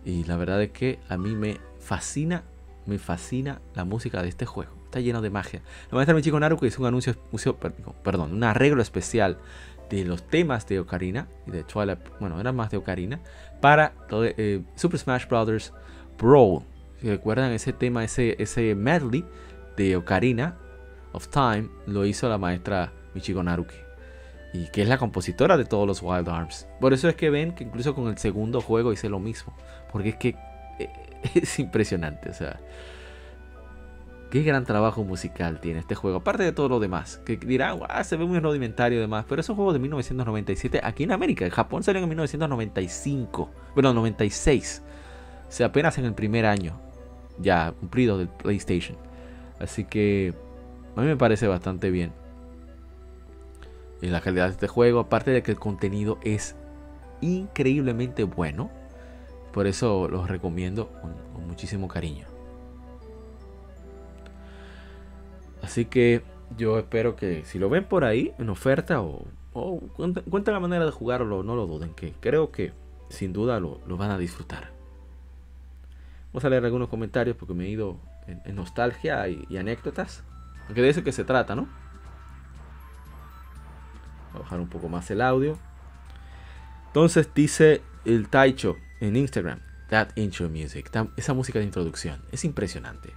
Y la verdad es que a mí me fascina, me fascina la música de este juego. Está lleno de magia. La maestra Michiko Naruto hizo un anuncio, perdón, un arreglo especial de los temas de Ocarina y de Twilight, bueno, eran más de Ocarina, para eh, Super Smash Bros. Brawl. Si recuerdan ese tema, ese, ese medley de Ocarina of Time, lo hizo la maestra Michiko Naruki y que es la compositora de todos los Wild Arms. Por eso es que ven que incluso con el segundo juego hice lo mismo, porque es que eh, es impresionante, o sea, qué gran trabajo musical tiene este juego, aparte de todo lo demás, que dirán, se ve muy rudimentario y demás, pero es un juego de 1997 aquí en América, en Japón salió en 1995, bueno, 96, o sea, apenas en el primer año ya cumplido del PlayStation. Así que a mí me parece bastante bien y la calidad de este juego, aparte de que el contenido es increíblemente bueno. Por eso los recomiendo con, muchísimo cariño. Así que yo espero que si lo ven por ahí en oferta o, o la manera de jugarlo, no lo duden, que creo que sin duda lo, van a disfrutar. Vamos a leer algunos comentarios porque me he ido en, nostalgia y, anécdotas. Aunque de eso que se trata, ¿no? Bajar un poco más el audio. Entonces dice el Taicho en Instagram, That Intro Music, esa música de introducción, es impresionante.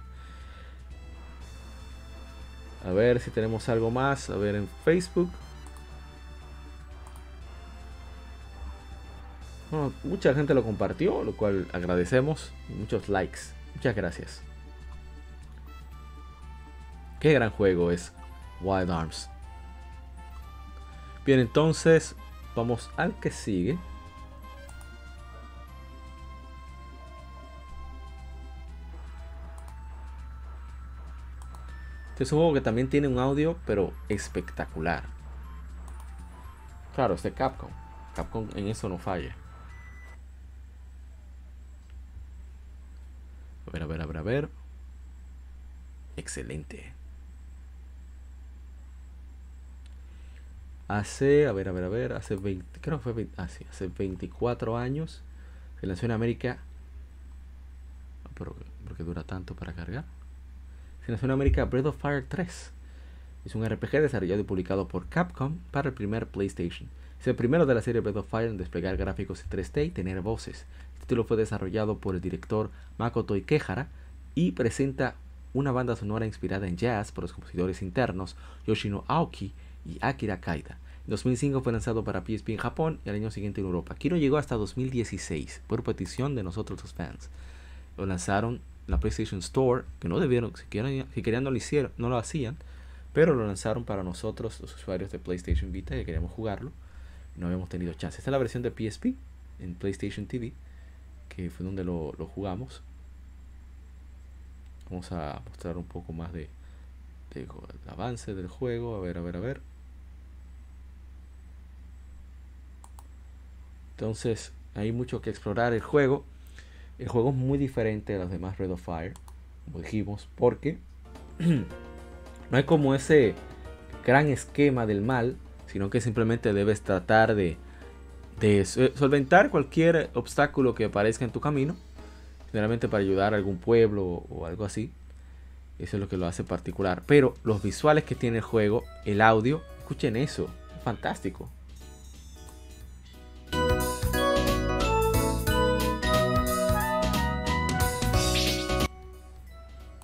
A ver si tenemos algo más, a ver en Facebook. Mucha gente lo compartió, lo cual agradecemos. Muchos likes. Muchas gracias. Qué gran juego es Wild Arms. Bien, entonces vamos al que sigue. Este es un juego que también tiene un audio, pero espectacular. Claro, es de Capcom. Capcom en eso no falla. A ver, a ver, a ver, a ver. Excelente. Hace, a ver, a ver, a ver, hace 20, creo que fue 20, ah, hace 24 años se lanzó en América. Pero, ¿por qué dura tanto para cargar? Se lanzó en América Breath of Fire 3. Es un RPG desarrollado y publicado por Capcom para el primer PlayStation. Es el primero de la serie Breath of Fire en desplegar gráficos en 3D y tener voces. El título fue desarrollado por el director Makoto Ikehara y presenta una banda sonora inspirada en jazz por los compositores internos Yoshino Aoki y Akira Kaida. En 2005 fue lanzado para PSP en Japón y al año siguiente en Europa. Aquí no llegó hasta 2016 por petición de nosotros los fans. Lo lanzaron en la PlayStation Store, que no debieron, si querían, no lo hicieron, no lo hacían, pero lo lanzaron para nosotros los usuarios de PlayStation Vita que queríamos jugarlo. No habíamos tenido chance. Esta es la versión de PSP en PlayStation TV, que fue donde lo, jugamos. Vamos a mostrar un poco más de, de, avance del juego. A ver, a ver, a ver. Entonces hay mucho que explorar el juego. El juego es muy diferente a los demás Red of Fire, como dijimos, porque no hay como ese gran esquema del mal, sino que simplemente debes tratar de, de solventar cualquier obstáculo que aparezca en tu camino, generalmente para ayudar a algún pueblo o algo así. Eso es lo que lo hace particular. Pero los visuales que tiene el juego, el audio, escuchen eso, es fantástico.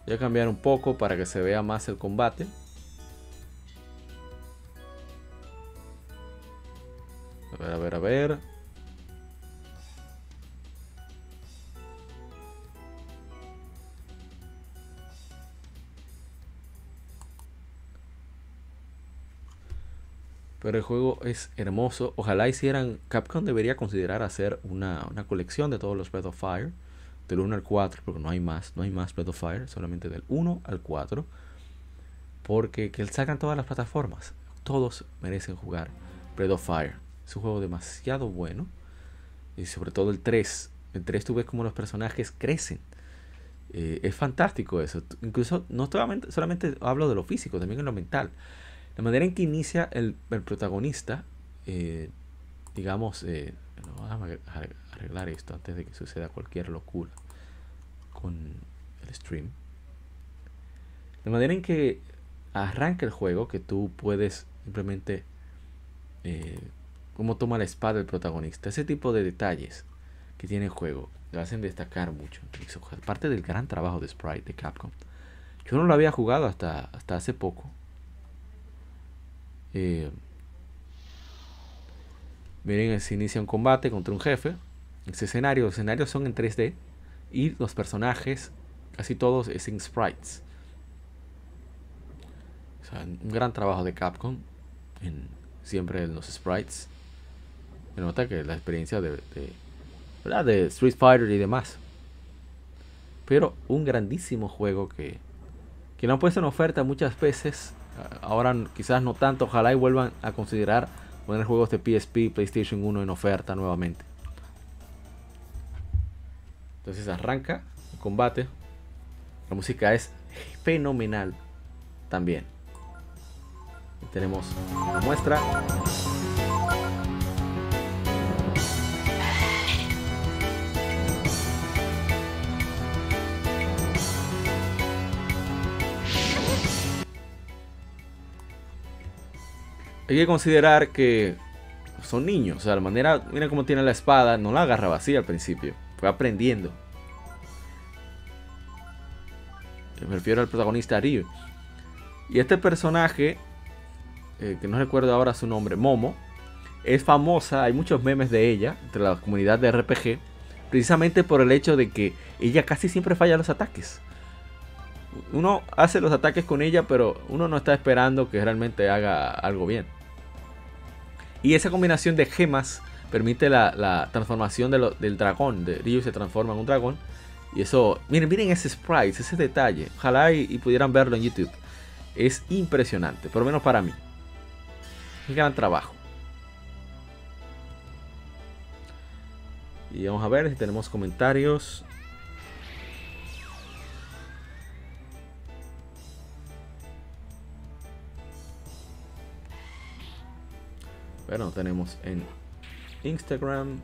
Voy a cambiar un poco para que se vea más el combate. A ver, a ver, a ver. Pero el juego es hermoso. Ojalá hicieran. Capcom debería considerar hacer una, una colección de todos los Breath of Fire. Del 1 al 4, porque no hay más. No hay más Breath of Fire. Solamente del 1 al 4. Porque que sacan todas las plataformas. Todos merecen jugar Breath of Fire. Es un juego demasiado bueno. Y sobre todo el 3. El 3 tú ves como los personajes crecen. Eh, es fantástico eso. Incluso no solamente, hablo de lo físico, también en lo mental. La manera en que inicia el, el protagonista, eh, digamos, eh, arreglar esto antes de que suceda cualquier locura con el stream. La manera en que arranca el juego, que tú puedes simplemente, eh, cómo toma la espada el protagonista, ese tipo de detalles que tiene el juego, lo hacen destacar mucho. Parte del gran trabajo de Sprite de Capcom. Yo no lo había jugado hasta, hasta hace poco eh, miren, se inicia un combate contra un jefe. Ese escenario, los escenarios son en 3D y los personajes, casi todos, es en sprites. un gran trabajo de Capcom en, siempre en los sprites. Me nota que la experiencia de, de, de Street Fighter y demás. Pero un grandísimo juego que, que no ha puesto en oferta muchas veces ahora quizás no tanto, ojalá y vuelvan a considerar poner juegos de PSP, PlayStation 1 en oferta nuevamente. Entonces arranca el combate. La música es fenomenal también. tenemos una muestra. hay que considerar que son niños. O sea, la manera, mira cómo tiene la espada, no la agarraba así al principio. Fue aprendiendo. Me refiero al protagonista Ryu. Y este personaje, eh, que no recuerdo ahora su nombre, Momo, es famosa, hay muchos memes de ella entre la comunidad de RPG, precisamente por el hecho de que ella casi siempre falla los ataques. Uno hace los ataques con ella, pero uno no está esperando que realmente haga algo bien. Y esa combinación de gemas permite la, transformación del dragón. De Ryu se transforma en un dragón. Y eso, miren, miren ese sprite, ese detalle. Ojalá y, pudieran verlo en YouTube. Es impresionante, por lo menos para mí. Un gran trabajo. Y vamos a ver si tenemos comentarios. Pero no tenemos en Instagram.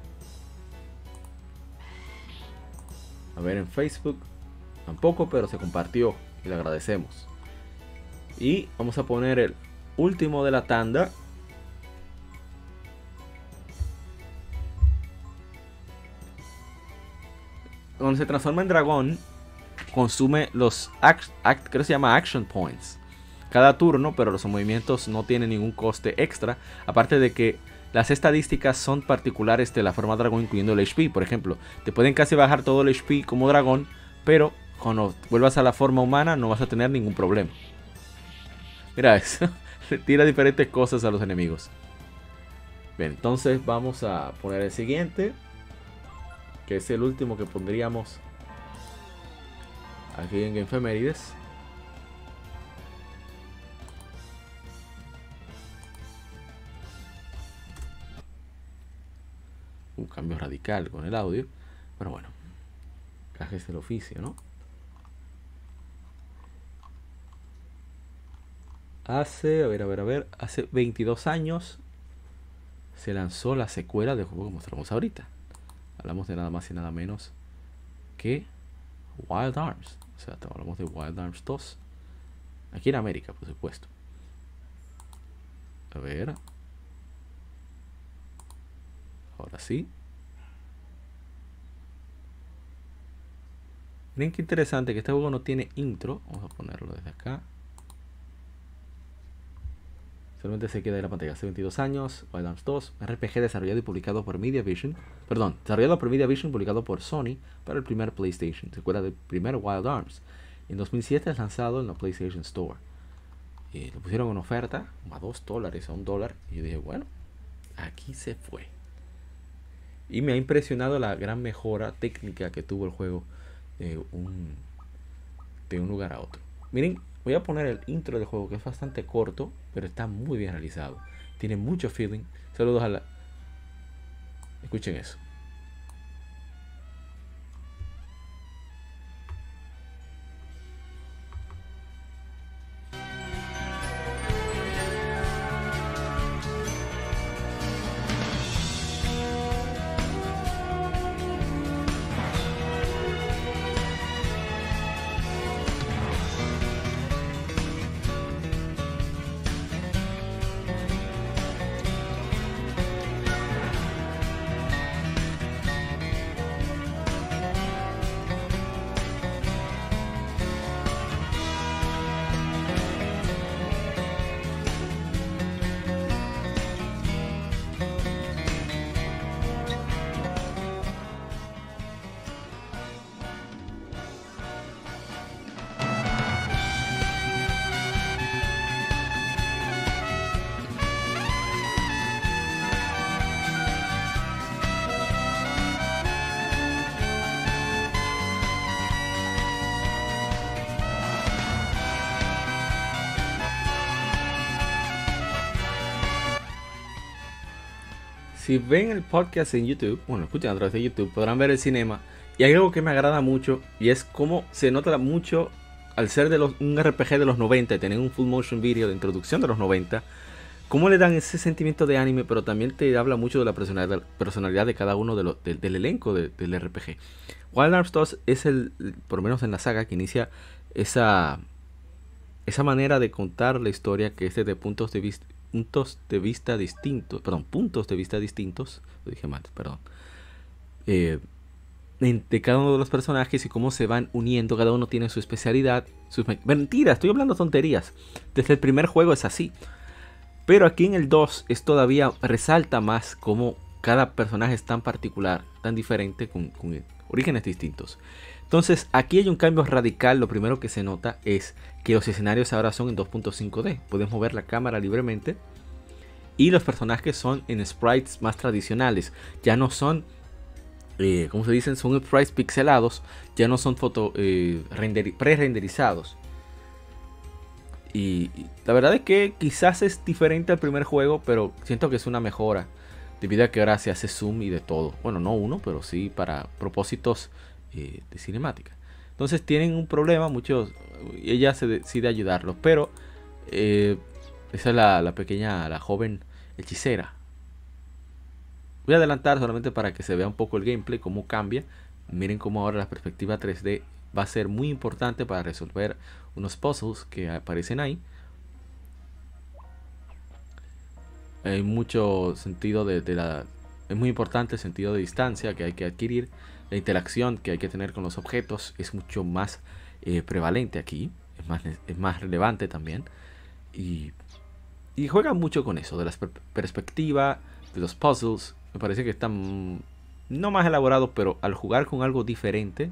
A ver en Facebook. Tampoco, pero se compartió y le agradecemos. Y vamos a poner el último de la tanda. Cuando se transforma en dragón, consume los act, creo que se llama action points cada turno, pero los movimientos no tienen ningún coste extra, aparte de que las estadísticas son particulares de la forma dragón, incluyendo el HP. Por ejemplo, te pueden casi bajar todo el HP como dragón, pero cuando vuelvas a la forma humana no vas a tener ningún problema. Mira eso, tira diferentes cosas a los enemigos. Entonces vamos a poner el siguiente, que es el último que pondríamos aquí en Gamefemérides. Un cambio radical con el audio. Pero bueno, es el oficio, ¿no? Hace, a ver, a ver, a ver, hace 22 años se lanzó la secuela del juego que mostramos ahorita. Hablamos de nada más y nada menos que Wild Arms. O sea, hablamos de Wild Arms 2. Aquí en América, por supuesto. A ver. Ahora sí. Miren qué interesante que este juego no tiene intro. Vamos a ponerlo desde acá. Solamente se queda en la pantalla. Hace 22 años, Wild Arms 2, RPG desarrollado y publicado por Mediavision. Perdón, desarrollado por Mediavision, publicado por Sony para el primer PlayStation. Se acuerda del primer Wild Arms. En 2007 es lanzado en la PlayStation Store. Y lo pusieron en oferta a 2 dólares, a 1 dólar. Y yo dije, bueno, aquí se fue. Y me ha impresionado la gran mejora técnica que tuvo el juego de un, de un lugar a otro. Miren, voy a poner el intro del juego que es bastante corto, pero está muy bien realizado. Tiene mucho feeling. Saludos a la... Escuchen eso. Si ven el podcast en YouTube, bueno, escuchan a través de YouTube, podrán ver el cinema. Y hay algo que me agrada mucho y es cómo se nota mucho al ser de los, un RPG de los 90 y tener un full motion video de introducción de los 90, cómo le dan ese sentimiento de anime, pero también te habla mucho de la personalidad, de cada uno de del elenco del RPG. Wild Arms 2 es el, por lo menos en la saga, que inicia esa, esa manera de contar la historia que es desde puntos de vista puntos de vista distintos, perdón, puntos de vista distintos, lo dije mal, perdón, eh, de cada uno de los personajes y cómo se van uniendo, cada uno tiene su especialidad, sus mentiras, estoy hablando tonterías, desde el primer juego es así. Pero aquí en el 2 es todavía resalta más cómo cada personaje es tan particular, tan diferente, con, orígenes distintos. Entonces aquí hay un cambio radical, lo primero que se nota es que los escenarios ahora son en 2.5D, puedes mover la cámara libremente y los personajes son en sprites más tradicionales, ya no son, eh, como se dicen, son sprites pixelados, ya no son foto, eh, pre-renderizados. Y, la verdad es que quizás es diferente al primer juego, pero siento que es una mejora. Debido a que ahora se hace zoom y de todo. Bueno, no uno, pero sí para propósitos eh, de cinemática. Entonces tienen un problema, muchos, ella se decide ayudarlos, pero eh, esa es la, pequeña, la joven hechicera. Voy a adelantar solamente para que se vea un poco el gameplay, cómo cambia. Miren cómo ahora la perspectiva 3D va a ser muy importante para resolver unos puzzles que aparecen ahí. Hay mucho sentido de, la... Es muy importante el sentido de distancia que hay que adquirir la interacción que hay que tener con los objetos es mucho más eh, prevalente aquí, es más, es más relevante también. Y, y juega mucho con eso, de la perspectiva, de los puzzles. Me parece que están no más elaborados, pero al jugar con algo diferente,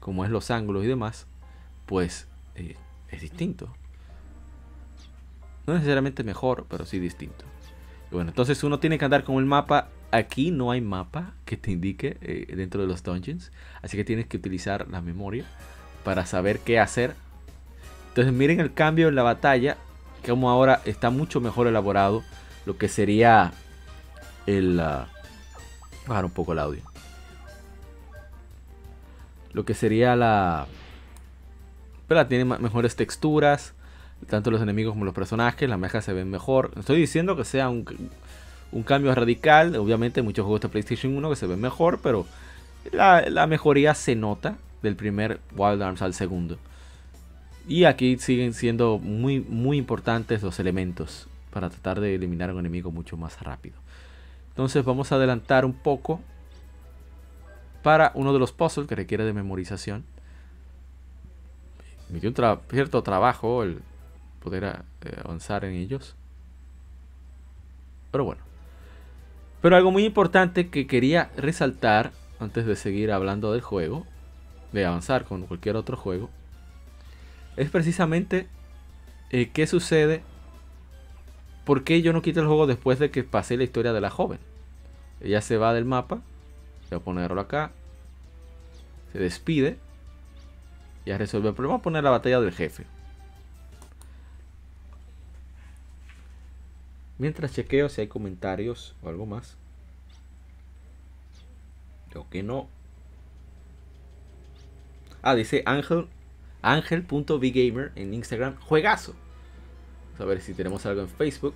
como es los ángulos y demás, pues eh, es distinto. No necesariamente mejor, pero sí distinto. Bueno, entonces uno tiene que andar con el mapa Aquí no hay mapa que te indique eh, dentro de los dungeons. Así que tienes que utilizar la memoria para saber qué hacer. Entonces miren el cambio en la batalla. Como ahora está mucho mejor elaborado. Lo que sería el... Uh, bajar un poco el audio. Lo que sería la... Pero tiene mejores texturas. Tanto los enemigos como los personajes. Las mejas se ven mejor. Estoy diciendo que sea un un cambio radical. Obviamente muchos juegos de PlayStation 1 que se ven mejor, pero la, mejoría se nota del primer Wild Arms al segundo. Y aquí siguen siendo muy, muy importantes los elementos para tratar de eliminar a un enemigo mucho más rápido. Entonces vamos a adelantar un poco para uno de los puzzles que requiere de memorización. Me dio un cierto trabajo el poder eh, avanzar en ellos. Pero bueno. Pero algo muy importante que quería resaltar antes de seguir hablando del juego, de avanzar con cualquier otro juego, es precisamente eh, qué sucede, por qué yo no quito el juego después de que pasé la historia de la joven. Ella se va del mapa, voy a ponerlo acá, se despide, ya resuelve el problema, poner la batalla del jefe. Mientras chequeo si hay comentarios o algo más. Creo que no. Ah, dice Ángel. Ángel.vgamer en Instagram. Juegazo. Vamos a ver si tenemos algo en Facebook.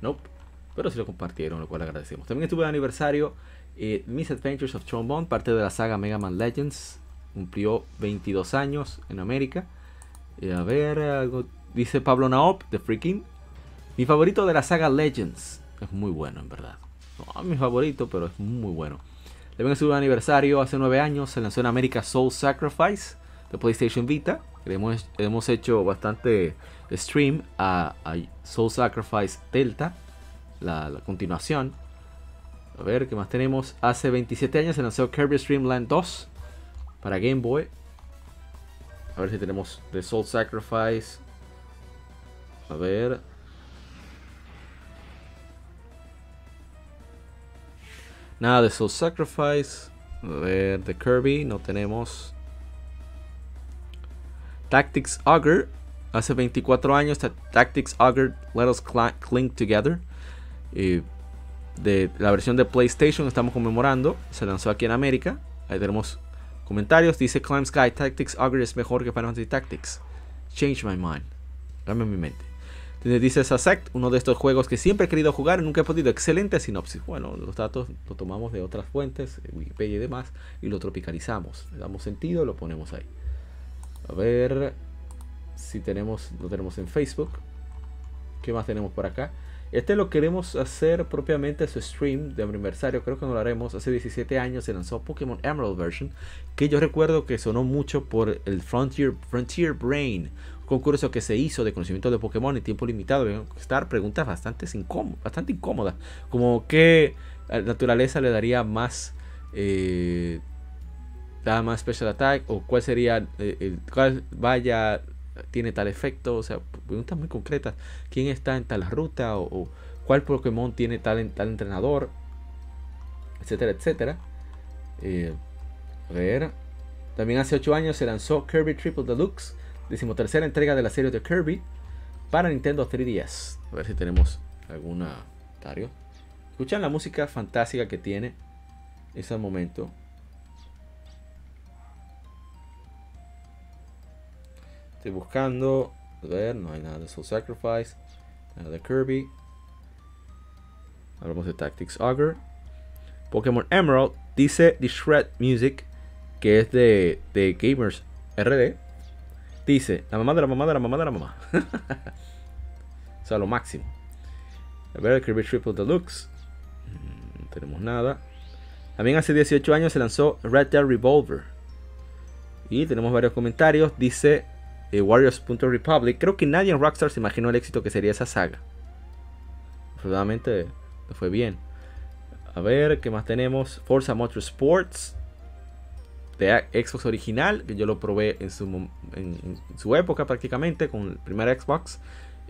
Nope. Pero si lo compartieron, lo cual agradecemos. También estuve de aniversario eh, Miss Adventures of Trombone, parte de la saga Mega Man Legends. Cumplió 22 años en América. Y a ver, algo Dice Pablo Naop de Freaking. Mi favorito de la saga Legends. Es muy bueno, en verdad. No mi favorito, pero es muy bueno. Le ven su aniversario hace 9 años. Se lanzó en América Soul Sacrifice de PlayStation Vita. Hemos, hemos hecho bastante stream a, Soul Sacrifice Delta. La, la, continuación. A ver, ¿qué más tenemos? Hace 27 años se lanzó Kirby Streamland 2 para Game Boy. A ver si tenemos The Soul Sacrifice. A ver. Nada de Soul Sacrifice. A ver, de Kirby no tenemos. Tactics Augur. Hace 24 años, Tactics Augur Let Us Cling Together. Y de la versión de PlayStation estamos conmemorando. Se lanzó aquí en América. Ahí tenemos comentarios. Dice Climb Sky Tactics Augur es mejor que Final Fantasy Tactics. Change my mind. Dame mi mente. Entonces dice Sasect, uno de estos juegos que siempre he querido jugar y nunca he podido. Excelente sinopsis. Bueno, los datos los tomamos de otras fuentes, Wikipedia y demás, y lo tropicalizamos. Le damos sentido, lo ponemos ahí. A ver si tenemos, lo tenemos en Facebook. ¿Qué más tenemos por acá? Este lo queremos hacer propiamente su stream de aniversario. Creo que no lo haremos. Hace 17 años se lanzó Pokémon Emerald version. Que yo recuerdo que sonó mucho por el Frontier, Frontier Brain concurso que se hizo de conocimiento de Pokémon en tiempo limitado. Deben estar preguntas bastante, incómodas. Como qué naturaleza le daría más... Eh, da más special attack o cuál sería eh, el, cuál vaya tiene tal efecto o sea preguntas muy concretas quién está en tal ruta o, cuál Pokémon tiene tal, tal entrenador etcétera etcétera eh, a ver también hace 8 años se lanzó Kirby Triple Deluxe decimotercera entrega de la serie de Kirby para Nintendo 3DS a ver si tenemos alguna comentario escuchan la música fantástica que tiene ese momento Estoy buscando. A ver, no hay nada de Soul Sacrifice. Nada de Kirby. Hablamos de Tactics Augur. Pokémon Emerald dice The Shred Music, que es de, de Gamers RD. Dice, la mamá de la mamá de la mamá de la mamá. o sea, lo máximo. A ver, Kirby Triple Deluxe. Mm, no tenemos nada. También hace 18 años se lanzó Red Dead Revolver. Y tenemos varios comentarios. Dice eh, Warriors.Republic, creo que nadie en Rockstar se imaginó el éxito que sería esa saga. Afortunadamente fue bien. A ver, ¿qué más tenemos? Forza Motorsports de Xbox original, que yo lo probé en su, en, su época prácticamente con el primer Xbox.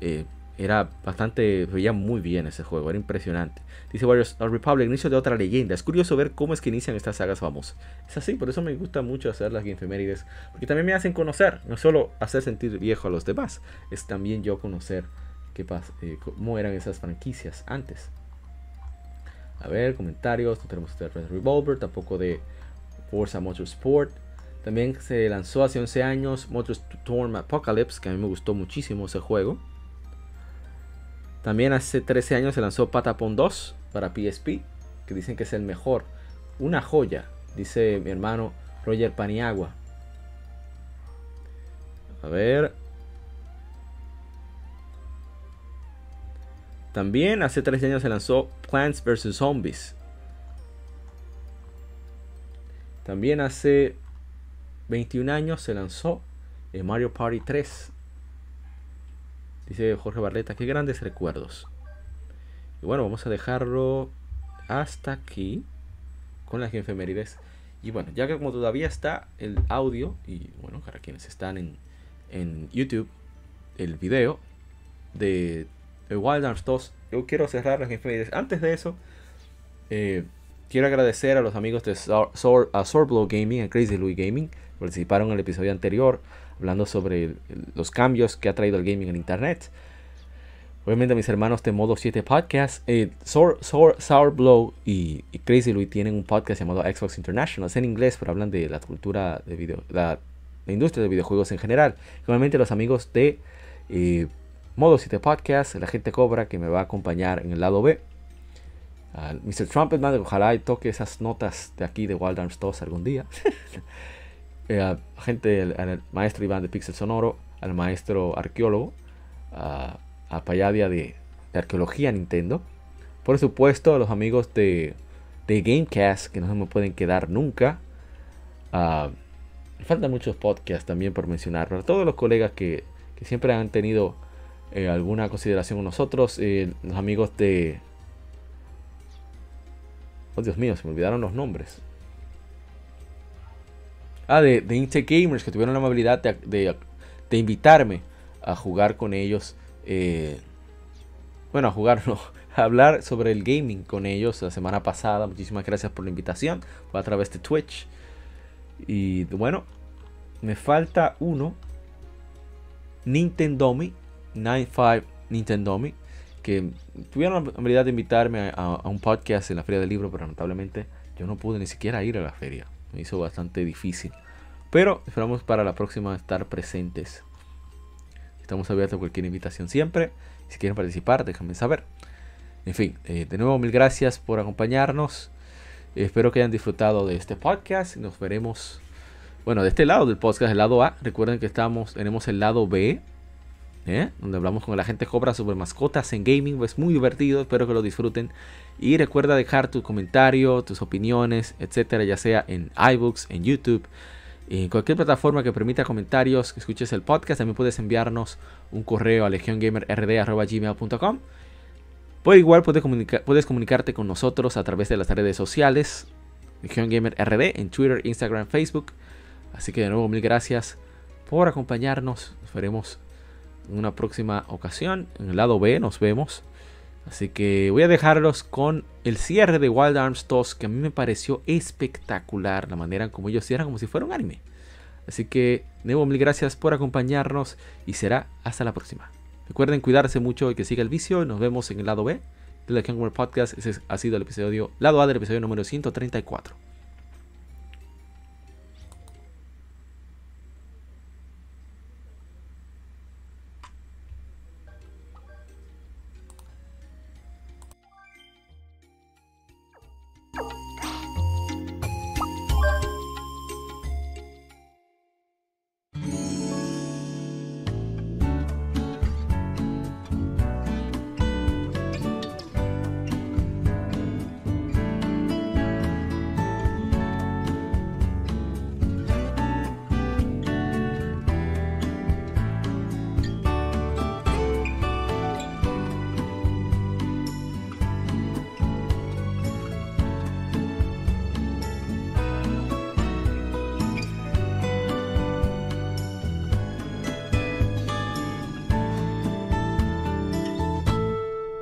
Eh, era bastante, veía muy bien ese juego, era impresionante. Dice Warriors Republic, inicio de otra leyenda. Es curioso ver cómo es que inician estas sagas famosas. Es así, por eso me gusta mucho hacer las Gamefemérides, porque también me hacen conocer, no solo hacer sentir viejo a los demás, es también yo conocer qué pasa, eh, cómo eran esas franquicias antes. A ver, comentarios, no tenemos de Red Revolver, tampoco de Forza Motorsport. También se lanzó hace 11 años Motorstorm Apocalypse, que a mí me gustó muchísimo ese juego. También hace 13 años se lanzó Patapon 2 para PSP, que dicen que es el mejor. Una joya, dice mi hermano Roger Paniagua. A ver. También hace 13 años se lanzó Plants vs. Zombies. También hace 21 años se lanzó Mario Party 3 Dice Jorge Barleta, qué grandes recuerdos. Y bueno, vamos a dejarlo hasta aquí con las efemérides. Y bueno, ya que como todavía está el audio, y bueno, para quienes están en, en YouTube, el video de, Wild Arms 2, yo quiero cerrar las efemérides. Antes de eso, eh, quiero agradecer a los amigos de Sorblow Gaming, a Crazy Louis Gaming, participaron en el episodio anterior hablando sobre los cambios que ha traído el gaming en internet. Obviamente mis hermanos de Modo 7 Podcast, eh, Sour, Blow y, Crazy Louis tienen un podcast llamado Xbox International. Es en inglés, pero hablan de la cultura de video, la, industria de videojuegos en general. Obviamente los amigos de eh, Modo 7 Podcast, la gente Cobra que me va a acompañar en el lado B. Mr. Trumpetman, ojalá toque esas notas de aquí de Wild Arms 2 algún día. eh, gente, al, maestro Iván de Pixel Sonoro, al maestro arqueólogo, a, a Payadia de, Arqueología Nintendo. Por supuesto, a los amigos de, de Gamecast, que no se me pueden quedar nunca. Uh, faltan muchos podcasts también por mencionar. Para todos los colegas que, que siempre han tenido eh, alguna consideración con nosotros, eh, los amigos de... Oh Dios mío, se me olvidaron los nombres. Ah, de, de Gamers que tuvieron la amabilidad de, invitarme a jugar con ellos. Eh, bueno, a jugar, no, a hablar sobre el gaming con ellos la semana pasada. Muchísimas gracias por la invitación. Fue a través de Twitch. Y bueno, me falta uno. Nintendomi. 95 Nintendomi. Que tuvieron la amabilidad de invitarme a, a un podcast en la Feria del Libro, pero lamentablemente yo no pude ni siquiera ir a la feria me hizo bastante difícil. Pero esperamos para la próxima estar presentes. Estamos abiertos a cualquier invitación siempre. Si quieren participar, déjenme saber. En fin, eh, de nuevo mil gracias por acompañarnos. espero que hayan disfrutado de este podcast. Nos veremos, bueno, de este lado del podcast, el lado A. Recuerden que estamos, tenemos el lado B, ¿eh? donde hablamos con la gente cobra sobre mascotas en gaming. Es muy divertido, espero que lo disfruten. Y recuerda dejar tu comentario, tus opiniones, etcétera, ya sea en iBooks, en YouTube, En cualquier plataforma que permita comentarios, que escuches el podcast, también puedes enviarnos un correo a legiongamerrd.gmail.com. Por igual puedes, puedes comunicarte con nosotros a través de las redes sociales, Legion en Twitter, Instagram, Facebook. Así que de nuevo, mil gracias por acompañarnos. Nos veremos en una próxima ocasión. En el lado B nos vemos. Así que voy a dejarlos con el cierre de Wild Arms 2, que a mí me pareció espectacular la manera como ellos cierran como si fuera un anime. Así que, nuevo, mil gracias por acompañarnos y será hasta la próxima. Recuerden cuidarse mucho y que siga el vicio. Nos vemos en el lado B de la King Podcast. Ese ha sido el episodio, lado A del episodio número 134.